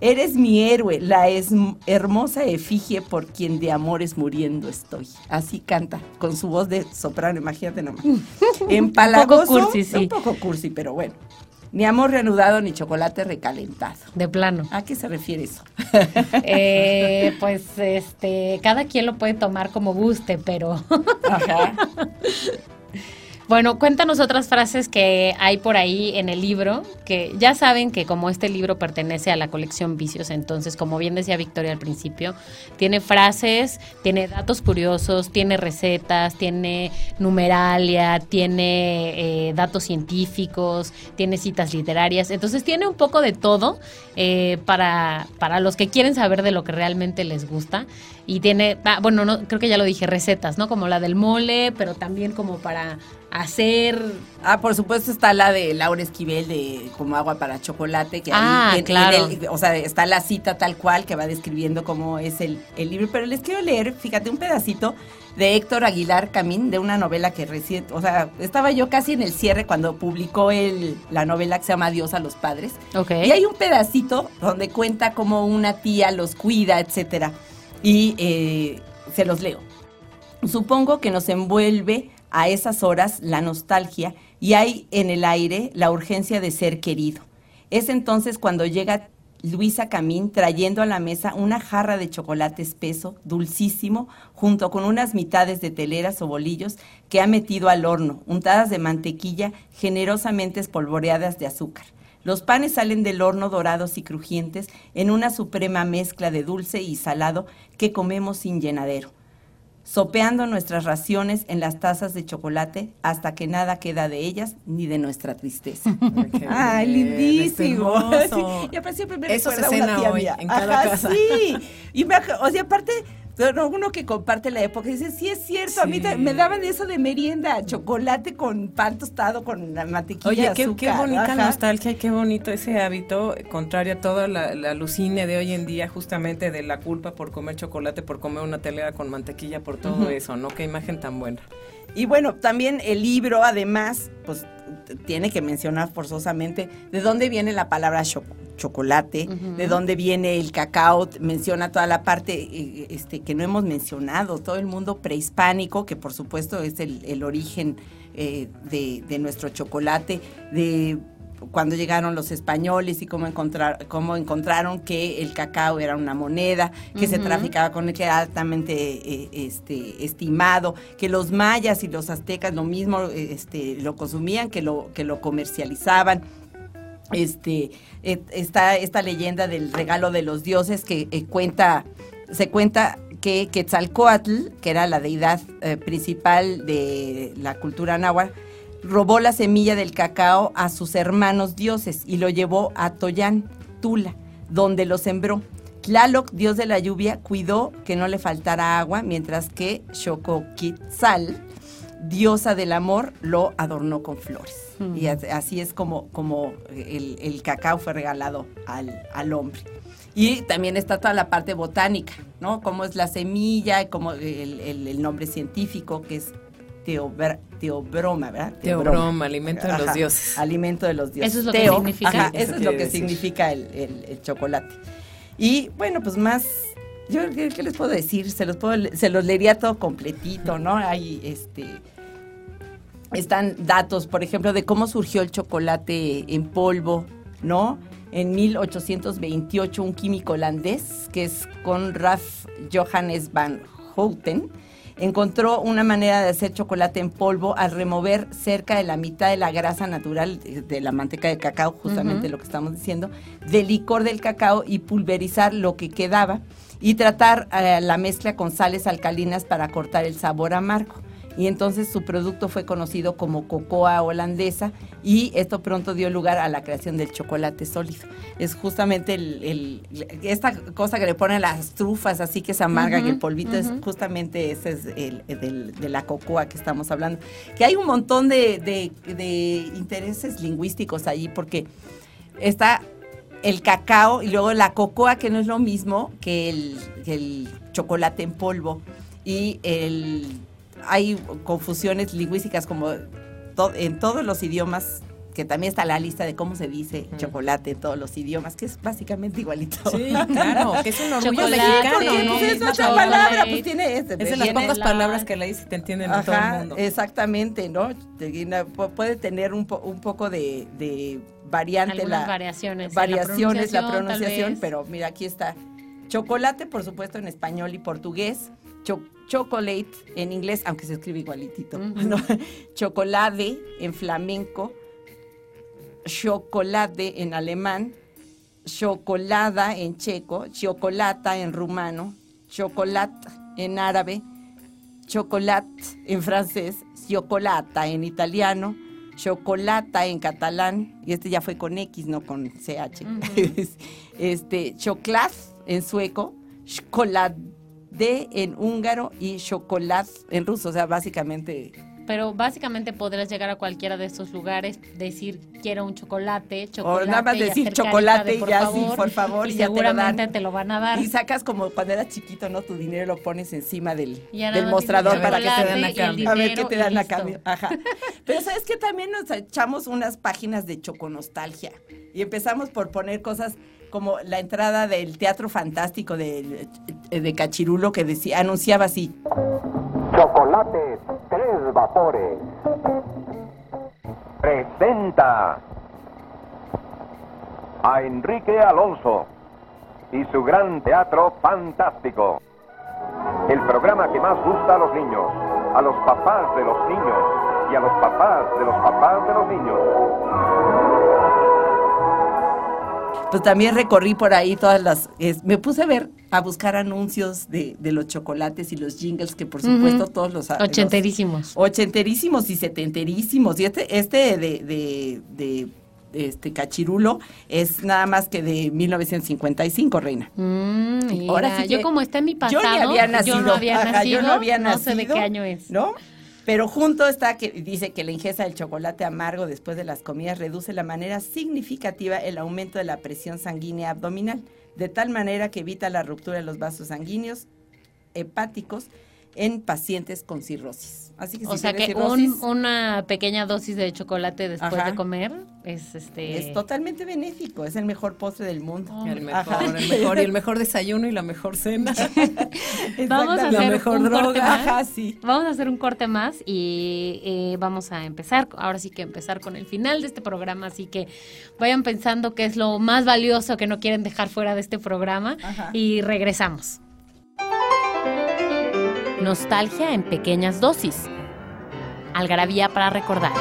Speaker 2: Eres mi héroe, la es hermosa efigie por quien de amores muriendo estoy. Así canta, con su voz de soprano, imagínate nomás. Empalagoso,
Speaker 1: cursi, sí.
Speaker 2: un poco cursi, pero bueno. Ni amor reanudado ni chocolate recalentado.
Speaker 1: De plano.
Speaker 2: ¿A qué se refiere eso?
Speaker 1: Eh, pues este, cada quien lo puede tomar como guste, pero
Speaker 2: Ajá.
Speaker 1: bueno, cuéntanos otras frases que hay por ahí en el libro, que ya saben que como este libro pertenece a la colección Vicios, entonces como bien decía Victoria al principio, tiene frases, tiene datos curiosos, tiene recetas, tiene numeralia, tiene eh, datos científicos, tiene citas literarias, entonces tiene un poco de todo eh, para, para los que quieren saber de lo que realmente les gusta. Y tiene, ah, bueno, no, creo que ya lo dije, recetas, ¿no? Como la del mole, pero también como para hacer.
Speaker 2: Ah, por supuesto está la de Laura Esquivel de Como agua para chocolate, que
Speaker 1: Ah,
Speaker 2: ahí en- en
Speaker 1: claro.
Speaker 2: el- o sea, está la cita tal cual que va describiendo cómo es el, el libro. Pero les quiero leer, fíjate, un pedacito de Héctor Aguilar Camín, de una novela que recién, o sea, estaba yo casi en el cierre cuando publicó el, la novela que se llama Dios a los padres.
Speaker 1: Ok.
Speaker 2: Y hay un pedacito donde cuenta cómo una tía los cuida, etcétera. Y eh, se los leo. Supongo que nos envuelve a esas horas la nostalgia y hay en el aire la urgencia de ser querido. Es entonces cuando llega Luisa Camín trayendo a la mesa una jarra de chocolate espeso, dulcísimo, junto con unas mitades de teleras o bolillos que ha metido al horno, untadas de mantequilla generosamente espolvoreadas de azúcar. Los panes salen del horno dorados y crujientes en una suprema mezcla de dulce y salado que comemos sin llenadero sopeando nuestras raciones en las tazas de chocolate hasta que nada queda de ellas ni de nuestra tristeza. Ay, lindísimo. Sí, y siempre me
Speaker 4: Eso se
Speaker 2: una
Speaker 4: cena
Speaker 2: tía
Speaker 4: hoy
Speaker 2: mía.
Speaker 4: en cada
Speaker 2: Ajá,
Speaker 4: casa.
Speaker 2: Sí. Y me, o sea, aparte, pero uno que comparte la época dice, sí es cierto, a mí me daban eso de merienda, chocolate con pan tostado con la mantequilla
Speaker 4: Oye, qué, bonita
Speaker 2: Ajá.
Speaker 4: nostalgia y qué bonito ese hábito, contrario a toda la, la alucine de hoy en día, justamente de la culpa por comer chocolate, por comer una telera con mantequilla, por todo eso, ¿no? Qué imagen tan buena.
Speaker 2: Y bueno, también el libro, además, pues tiene que mencionar forzosamente de dónde viene la palabra cho- chocolate, de dónde viene el cacao, menciona toda la parte eh, este, que no hemos mencionado, todo el mundo prehispánico, que por supuesto es el, el origen eh, de, de nuestro chocolate, de cuando llegaron los españoles y cómo, encontrar, cómo encontraron que el cacao era una moneda, que se traficaba con él, que era altamente eh, este, estimado, que los mayas y los aztecas lo mismo este, lo consumían, que lo, que lo comercializaban. Este, está esta leyenda del regalo de los dioses que eh, cuenta, se cuenta que Quetzalcoatl, que era la deidad eh, principal de la cultura náhuatl, robó la semilla del cacao a sus hermanos dioses y lo llevó a Toyán, Tula, donde lo sembró. Tlaloc, dios de la lluvia, cuidó que no le faltara agua, mientras que Xocoquitzal, diosa del amor, lo adornó con flores. Y as- así es como, como el, el cacao fue regalado al, al hombre. Y también está toda la parte botánica, ¿no? Cómo es la semilla, el, el- el nombre científico, que es teobra- teobroma, ¿verdad?
Speaker 4: Teobroma, alimento de los dioses.
Speaker 2: Alimento de los dioses.
Speaker 1: Eso es lo que significa.
Speaker 2: ajá, eso
Speaker 4: eso
Speaker 2: es lo que
Speaker 4: decir.
Speaker 2: significa el, el- el chocolate. Y bueno, pues más, yo ¿qué, qué les puedo decir? Se los puedo, se los leería todo completito, ¿no? Hay este están datos, por ejemplo, de cómo surgió el chocolate en polvo, ¿no? En 1828 un químico holandés, que es Conrad Johannes van Houten, encontró una manera de hacer chocolate en polvo al remover cerca de la mitad de la grasa natural de, la manteca de cacao, justamente lo que estamos diciendo, del licor del cacao y pulverizar lo que quedaba y tratar eh, la mezcla con sales alcalinas para cortar el sabor amargo y entonces su producto fue conocido como cocoa holandesa y esto pronto dio lugar a la creación del chocolate sólido. Es justamente el, el- esta cosa que le ponen las trufas así que se amarga, que el polvito es justamente ese es el, de la cocoa que estamos hablando. Que hay un montón de, de- de intereses lingüísticos ahí porque está el cacao y luego la cocoa, que no es lo mismo que el, que el chocolate en polvo. Y el, hay confusiones lingüísticas como to- en todos los idiomas, que también está la lista de cómo se dice chocolate en todos los idiomas, que es básicamente igualito.
Speaker 4: Sí, claro, que es un orgullo
Speaker 1: Chocolate,
Speaker 4: mexicano, ¿no?
Speaker 2: pues, es otra
Speaker 1: Chocolate.
Speaker 2: palabra, pues tiene este.
Speaker 4: Es de las
Speaker 2: tiene-
Speaker 4: pocas palabras que lees y te entienden en todo el
Speaker 2: Ajá,
Speaker 4: mundo.
Speaker 2: exactamente, ¿no? Puede tener un, po- un poco de, de variante
Speaker 1: Algunas
Speaker 2: la
Speaker 1: variaciones.
Speaker 2: variaciones la pronunciación,
Speaker 1: vez.
Speaker 2: pero mira, aquí está. Chocolate, por supuesto, en español y portugués. Cho- chocolate en inglés, aunque se escribe igualitito. ¿no? Chocolate en flamenco. Chocolate en alemán. Chocolada en checo. Chocolata en rumano. Chocolate en árabe. Chocolate en francés, chocolata en italiano, chocolata en catalán, y este ya fue con X, no con CH. este, choclat en sueco, chocolate en húngaro y chocolate en ruso, o sea, básicamente
Speaker 1: pero básicamente podrás llegar a cualquiera de estos lugares, decir quiero un chocolate,
Speaker 2: O
Speaker 1: chocolate.
Speaker 2: nada más decir chocolate
Speaker 1: de
Speaker 2: y ya
Speaker 1: favor,
Speaker 2: sí, por favor,
Speaker 1: y
Speaker 2: y ya te lo
Speaker 1: te van a dar.
Speaker 2: Y sacas como cuando eras chiquito, ¿no? Tu dinero lo pones encima del, del mostrador para que te den a cambio. A ver qué te dan a cambio. Ajá. Pero sabes que también nos echamos unas páginas de choconostalgia. Y empezamos por poner cosas como la entrada del Teatro Fantástico de, de Cachirulo que decía, anunciaba así.
Speaker 7: Chocolate Tres Vapores. Presenta a Enrique Alonso y su gran teatro fantástico. El programa que más gusta a los niños, a los papás de los niños y a los papás de los papás de los niños.
Speaker 2: Pues también recorrí por ahí todas las... es- me puse a ver, a buscar anuncios de, de los chocolates y los jingles que por supuesto todos los... los-
Speaker 1: Ochenterísimos.
Speaker 2: ochenterísimos y setenterísimos. Y este, este de, de, de, este cachirulo es nada más que de 1955, reina.
Speaker 1: Mm,
Speaker 2: Ahora sí
Speaker 1: yo
Speaker 2: que-
Speaker 1: como está en mi pasado,
Speaker 2: yo ni había nacido.
Speaker 1: yo no había
Speaker 2: Ajá,
Speaker 1: nacido,
Speaker 2: yo no había
Speaker 1: no sé de qué año es.
Speaker 2: ¿No? Pero junto está que dice que la ingesta del chocolate amargo después de las comidas reduce de manera significativa el aumento de la presión sanguínea abdominal, de tal manera que evita la ruptura de los vasos sanguíneos hepáticos en pacientes con cirrosis. Así que si
Speaker 1: O sea que un- una pequeña dosis de chocolate después
Speaker 2: Ajá.
Speaker 1: de comer es este
Speaker 2: es totalmente benéfico, es el mejor postre del mundo.
Speaker 4: El mejor,
Speaker 2: Ajá.
Speaker 4: el mejor, y el mejor desayuno y la mejor cena.
Speaker 1: Vamos a hacer
Speaker 4: La mejor
Speaker 1: un corte
Speaker 4: droga.
Speaker 1: más.
Speaker 2: Ajá, sí.
Speaker 1: Vamos a hacer un corte más y eh, vamos a empezar, ahora sí que empezar con el final de este programa, así que vayan pensando qué es lo más valioso que no quieren dejar fuera de este programa
Speaker 2: Ajá.
Speaker 1: y regresamos. Nostalgia en pequeñas dosis. Algarabía para recordar.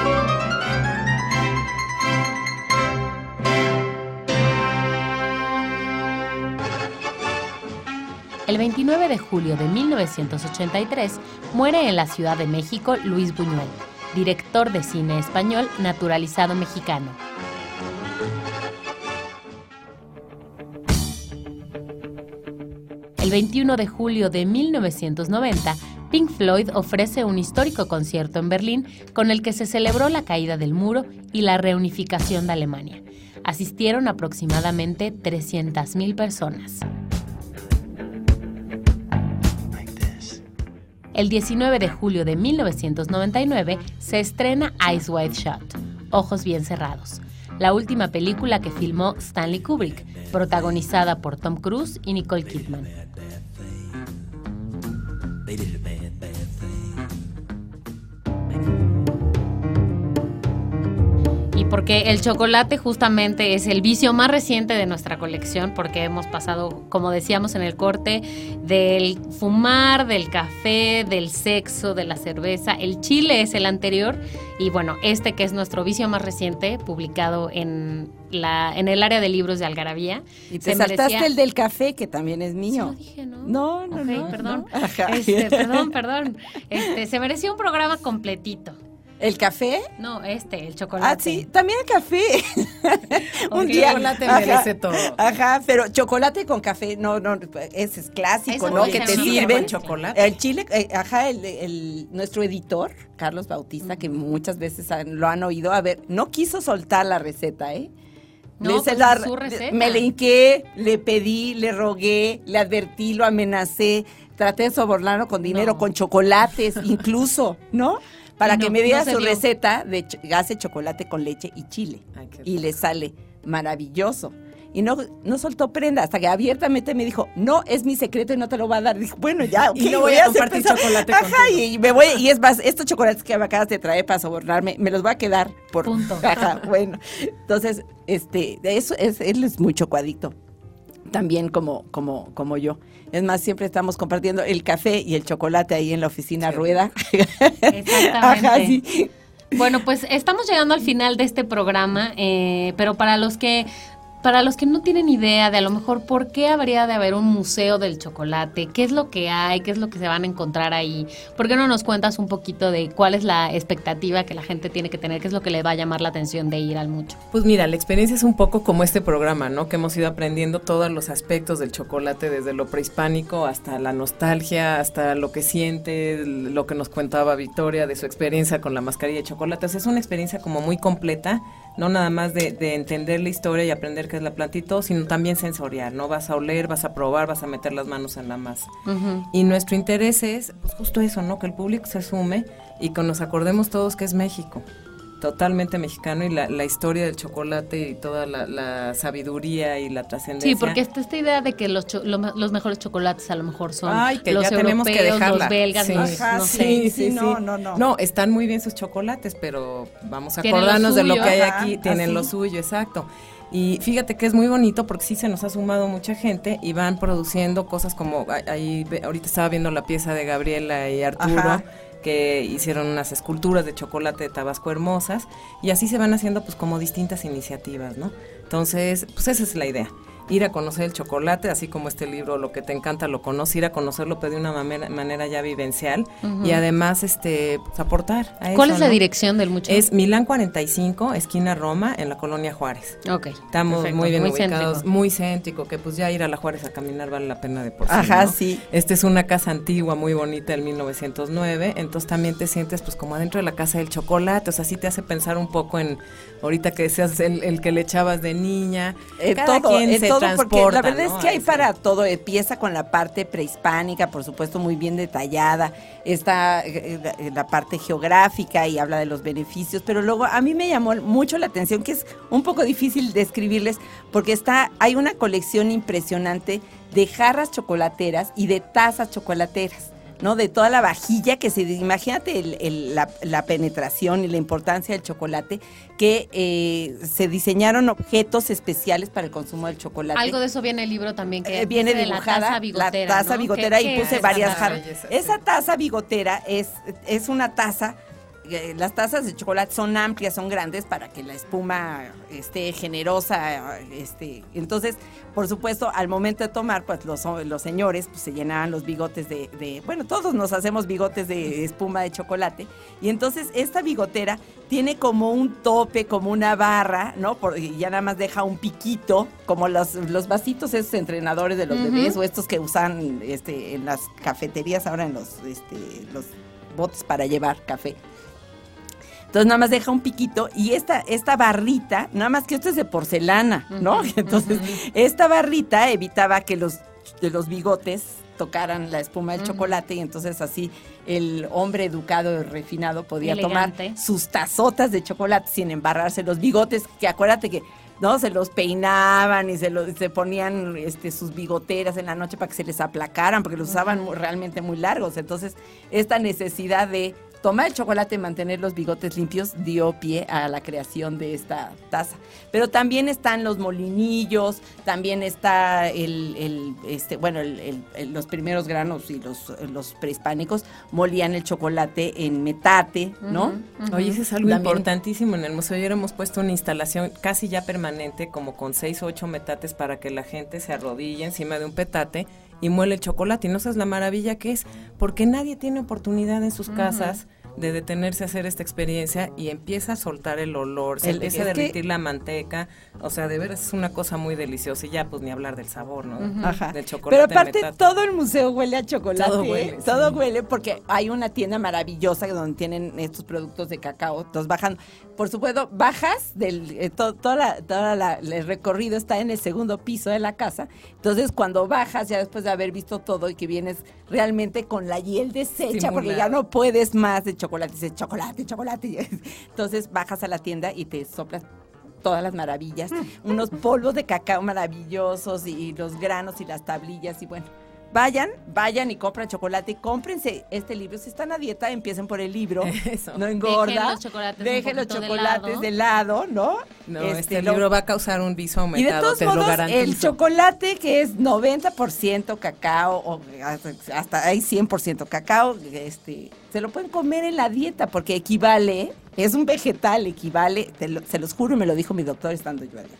Speaker 1: El 29 de julio de 1983 muere en la Ciudad de México Luis Buñuel, director de cine español naturalizado mexicano. El 21 de julio de 1990, Pink Floyd ofrece un histórico concierto en Berlín con el que se celebró la caída del muro y la reunificación de Alemania. Asistieron aproximadamente 300.000 personas. El 19 de julio de 1999 se estrena Eyes Wide Shut, Ojos Bien Cerrados, la última película que filmó Stanley Kubrick, protagonizada por Tom Cruise y Nicole Kidman. made it Porque el chocolate justamente es el vicio más reciente de nuestra colección, porque hemos pasado, como decíamos en el corte, del fumar, del café, del sexo, de la cerveza. El chile es el anterior y bueno, este que es nuestro vicio más reciente, publicado en, la, en el área de libros de Algarabía.
Speaker 2: Y te saltaste
Speaker 1: merecía-
Speaker 2: el del café, que también es
Speaker 1: Sí
Speaker 2: mío.
Speaker 1: lo dije, ¿no?
Speaker 2: No, no, no,
Speaker 1: perdón.
Speaker 2: no.
Speaker 1: Este, perdón, perdón. Este, se merecía un programa completito.
Speaker 2: ¿El café?
Speaker 1: No, este, el chocolate.
Speaker 2: Ah, sí, también el café. Un día.
Speaker 4: chocolate merece todo.
Speaker 2: Ajá, pero chocolate con café, no, no, ese es clásico,
Speaker 1: Eso
Speaker 2: ¿no? Que te sirven.
Speaker 4: chocolate.
Speaker 2: El chile, eh, ajá, el, el- nuestro editor, Carlos Bautista, que muchas veces han- lo han oído, a ver, no quiso soltar la receta, ¿eh?
Speaker 1: No, pues
Speaker 2: la-
Speaker 1: su receta.
Speaker 2: Me le hinqué, le pedí, le rogué, le advertí, lo amenacé, traté de sobornarlo con dinero,
Speaker 1: No.
Speaker 2: con chocolates, incluso, ¿no? Para
Speaker 1: no,
Speaker 2: que me diera
Speaker 1: no
Speaker 2: su
Speaker 1: dio.
Speaker 2: receta de hace chocolate con leche y chile.
Speaker 4: Ay,
Speaker 2: y le sale maravilloso. Y no, no soltó prenda hasta que abiertamente me dijo, no, es mi secreto y no te lo va a dar. Dijo, bueno, ya,
Speaker 4: Y no voy a compartir
Speaker 2: pensar".
Speaker 4: chocolate
Speaker 2: Ajá,
Speaker 4: contigo.
Speaker 2: y me voy, y es más, estos chocolates que me acabas de traer para sobornarme, me los voy a quedar por
Speaker 1: Punto.
Speaker 2: Ajá, bueno. Entonces, este, eso es, él es muy chocoadicto. También como, como, como yo. Es más, siempre estamos compartiendo el café y el chocolate ahí en la oficina rueda.
Speaker 1: Exactamente.
Speaker 2: Ajá, sí.
Speaker 1: Bueno, pues estamos llegando al final de este programa, eh, pero para los que para los que no tienen idea de a lo mejor por qué habría de haber un museo del chocolate, qué es lo que hay, qué es lo que se van a encontrar ahí, ¿por qué no nos cuentas un poquito de cuál es la expectativa que la gente tiene que tener, qué es lo que le va a llamar la atención de ir al mucho?
Speaker 4: Pues mira, la experiencia es un poco como este programa, ¿no? Que hemos ido aprendiendo todos los aspectos del chocolate, desde lo prehispánico hasta la nostalgia, hasta lo que siente, lo que nos contaba Victoria de su experiencia con la mascarilla de chocolate. Es una experiencia como muy completa, no nada más de, de entender la historia y aprender qué es la planta y todo, sino también sensorial, ¿no? Vas a oler, vas a probar, vas a meter las manos en la masa. Y nuestro interés es, pues justo eso, ¿no? Que el público se sume y que nos acordemos todos que es México totalmente mexicano y la, la historia del chocolate y toda la, la sabiduría y la trascendencia.
Speaker 1: Sí, porque está esta idea de que los, cho- lo los mejores chocolates a lo mejor son
Speaker 4: Ay, que
Speaker 1: los
Speaker 4: ya tenemos que dejarla.
Speaker 1: los belgas,
Speaker 4: Sí.
Speaker 1: los,
Speaker 2: Ajá,
Speaker 1: no
Speaker 2: sí.
Speaker 1: sé.
Speaker 4: Sí, sí,
Speaker 2: no,
Speaker 4: sí.
Speaker 2: no, no.
Speaker 4: No, están muy bien sus chocolates, pero vamos a
Speaker 1: lo
Speaker 4: acordarnos de lo que hay
Speaker 2: Ajá,
Speaker 4: aquí. Tienen
Speaker 2: así.
Speaker 4: lo suyo, exacto. Y fíjate que es muy bonito porque sí se nos ha sumado mucha gente y van produciendo cosas como, ahí- ahí ve- ahorita estaba viendo la pieza de Gabriela y Arturo.
Speaker 2: Ajá.
Speaker 4: Que hicieron unas esculturas de chocolate de Tabasco hermosas y así se van haciendo pues como distintas iniciativas, ¿no? Entonces, pues esa es la idea. Ir a conocer el chocolate, así como este libro, lo que te encanta, lo conoce, ir a conocerlo, pero de una mamera- manera ya vivencial y además este pues, aportar a
Speaker 1: ¿Cuál
Speaker 4: eso,
Speaker 1: es la
Speaker 4: ¿no?
Speaker 1: dirección del mucho?
Speaker 4: Es Milán 45, esquina Roma, en la colonia Juárez.
Speaker 1: Ok.
Speaker 4: Estamos
Speaker 1: perfecto,
Speaker 4: muy bien
Speaker 1: muy
Speaker 4: ubicados,
Speaker 1: céntrico.
Speaker 4: muy céntrico, que pues ya ir a la Juárez a caminar vale la pena de por sí.
Speaker 2: Ajá,
Speaker 4: ¿no?
Speaker 2: sí.
Speaker 4: Esta es una casa antigua, muy bonita, del 1909, entonces también te sientes pues como adentro de la casa del chocolate, o sea, sí te hace pensar un poco en, ahorita que seas el, el que le echabas de niña,
Speaker 2: Eh,
Speaker 4: cada
Speaker 2: todo,
Speaker 4: quien
Speaker 2: eh,
Speaker 4: se
Speaker 2: todo, porque la verdad
Speaker 4: ¿no?
Speaker 2: es que hay para todo. Empieza con la parte prehispánica, por supuesto, muy bien detallada. Está eh, la, eh, la parte geográfica y habla de los beneficios, pero luego a mí me llamó mucho la atención que es un poco difícil describirles porque está hay una colección impresionante de jarras chocolateras y de tazas chocolateras. ¿No? De toda la vajilla que se... Imagínate el- el- la, la penetración y la importancia del chocolate, que eh, se diseñaron objetos especiales para el consumo del chocolate.
Speaker 1: Algo de eso viene el libro también, que
Speaker 2: Eh, viene dibujada
Speaker 1: la taza bigotera.
Speaker 2: taza
Speaker 1: ¿no?
Speaker 2: bigotera
Speaker 1: ¿Qué-
Speaker 2: y puse varias
Speaker 1: esa
Speaker 2: jarras. Esa taza bigotera es, es una taza, las tazas de chocolate son amplias, son grandes para que la espuma esté generosa, este, entonces, por supuesto, al momento de tomar, pues los, los señores pues, se llenaban los bigotes de, de- bueno, todos nos hacemos bigotes de espuma de chocolate, y entonces esta bigotera tiene como un tope, como una barra, ¿no? Por- y ya nada más deja un piquito, como los, los vasitos esos entrenadores de los bebés o estos que usan este, en las cafeterías ahora en los, este, los botes para llevar café. Entonces nada más deja un piquito y esta, esta barrita, nada más que esto es de porcelana, ¿no? Entonces, esta barrita evitaba que los, de los bigotes tocaran la espuma del chocolate y entonces así el hombre educado y refinado podía
Speaker 1: Elegante.
Speaker 2: tomar sus tazotas de chocolate sin embarrarse los bigotes, que acuérdate que no se los peinaban y se, lo- se ponían este, sus bigoteras en la noche para que se les aplacaran porque los usaban realmente muy largos. Entonces, esta necesidad de tomar el chocolate y mantener los bigotes limpios dio pie a la creación de esta taza. Pero también están los molinillos, también está el, el, este, bueno, el- el- el- los primeros granos y los, los prehispánicos molían el chocolate en metate, ¿no?
Speaker 4: Oye, eso es algo
Speaker 2: También-
Speaker 4: importantísimo. En el museo ya hemos puesto una instalación casi ya permanente, como con seis o ocho metates para que la gente se arrodille encima de un petate y muele el chocolate. Y no sabes la maravilla que es, porque nadie tiene oportunidad en sus casas de detenerse a hacer esta experiencia y empieza a soltar el olor, se
Speaker 2: El-
Speaker 4: empieza a
Speaker 2: que-
Speaker 4: derretir la manteca. O sea, de veras es una cosa muy deliciosa. Y ya, pues ni hablar del sabor, ¿no?
Speaker 2: Ajá.
Speaker 4: Del chocolate.
Speaker 2: Pero aparte todo el museo huele a chocolate.
Speaker 4: Todo
Speaker 2: ¿eh?
Speaker 4: huele,
Speaker 2: Todo huele porque hay una tienda maravillosa donde tienen estos productos de cacao. Entonces bajan, por supuesto, bajas del eh, to- toda la, toda la- el recorrido está en el segundo piso de la casa. Entonces cuando bajas ya después de haber visto todo y que vienes realmente con la hiel deshecha porque ya no puedes más de chocolate, dices chocolate, chocolate. Entonces bajas a la tienda y te soplas todas las maravillas, unos polvos de cacao maravillosos y, y los granos y las tablillas y bueno. Vayan, vayan y compran chocolate, cómprense este libro. Si están a dieta, empiecen por el libro.
Speaker 4: Eso.
Speaker 2: No engorda.
Speaker 1: Dejen los chocolates
Speaker 2: Dejen los
Speaker 1: poquito de
Speaker 2: chocolates
Speaker 1: lado.
Speaker 2: de lado, ¿no?
Speaker 4: No,
Speaker 2: Este,
Speaker 4: este,
Speaker 2: lo-
Speaker 4: libro va a causar un viso
Speaker 2: y de
Speaker 4: aumentado,
Speaker 2: todos
Speaker 4: te lo garantizo.
Speaker 2: el chocolate que es 90% cacao, o hasta, hasta hay 100% cacao, este, se lo pueden comer en la dieta porque equivale, es un vegetal, equivale, te lo- se los juro, me lo dijo mi doctor estando yo a dieta.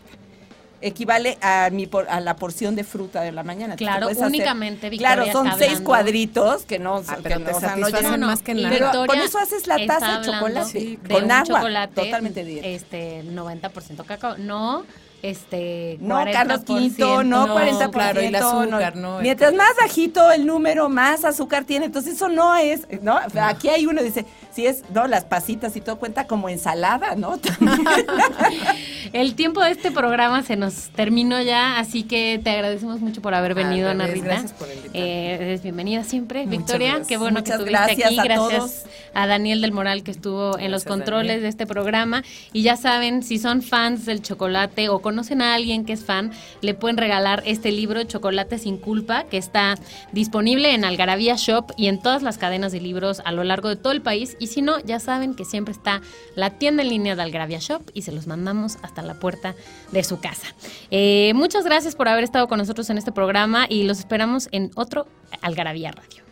Speaker 2: Equivale a mi por- a la porción de fruta de la mañana.
Speaker 1: Claro, únicamente Victoria
Speaker 2: Claro, son
Speaker 1: está
Speaker 2: seis
Speaker 1: hablando-
Speaker 2: cuadritos que no,
Speaker 4: Ah,
Speaker 2: que
Speaker 4: pero
Speaker 2: no,
Speaker 4: te
Speaker 2: no
Speaker 4: más que nada.
Speaker 2: Pero
Speaker 1: Victoria
Speaker 2: con eso haces la taza de chocolate,
Speaker 1: de
Speaker 2: con
Speaker 1: un
Speaker 2: agua,
Speaker 1: chocolate,
Speaker 2: totalmente dieta.
Speaker 1: Este, 90% cacao. No, este,
Speaker 2: No,
Speaker 1: 40%,
Speaker 2: Carlos Quinto, no,
Speaker 4: no,
Speaker 2: 40%.
Speaker 4: claro, y el azúcar, ¿no?
Speaker 2: Mientras más bajito el número, más azúcar tiene. Entonces eso no es, ¿no? Aquí hay uno dice, si es, no, las pasitas y todo cuenta como ensalada, ¿no?
Speaker 1: El tiempo de este programa se nos terminó ya, así que te agradecemos mucho por haber venido, Ana Rita.
Speaker 4: gracias por invitarme.
Speaker 1: Eh, eres bienvenida siempre,
Speaker 4: Muchas
Speaker 1: Victoria.
Speaker 4: gracias.
Speaker 1: Qué bueno
Speaker 2: Muchas
Speaker 1: que estuviste
Speaker 2: gracias
Speaker 1: aquí.
Speaker 2: a
Speaker 1: gracias
Speaker 2: todos.
Speaker 1: a Daniel del Moral que estuvo en los controles
Speaker 4: Daniel.
Speaker 1: de este programa. Y ya saben, si son fans del chocolate o conocen a alguien que es fan, le pueden regalar este libro, Chocolate sin culpa, que está disponible en Algarabía Shop y en todas las cadenas de libros a lo largo de todo el país. Y si no, ya saben que siempre está la tienda en línea de Algarabía Shop y se los mandamos hasta la puerta de su casa. Eh, muchas gracias por haber estado con nosotros en este programa y los esperamos en otro Algarabía Radio.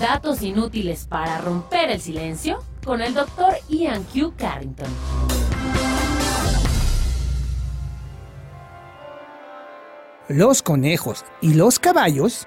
Speaker 1: Datos inútiles para romper el silencio con el doctor Ian Q. Carrington.
Speaker 5: Los conejos y los caballos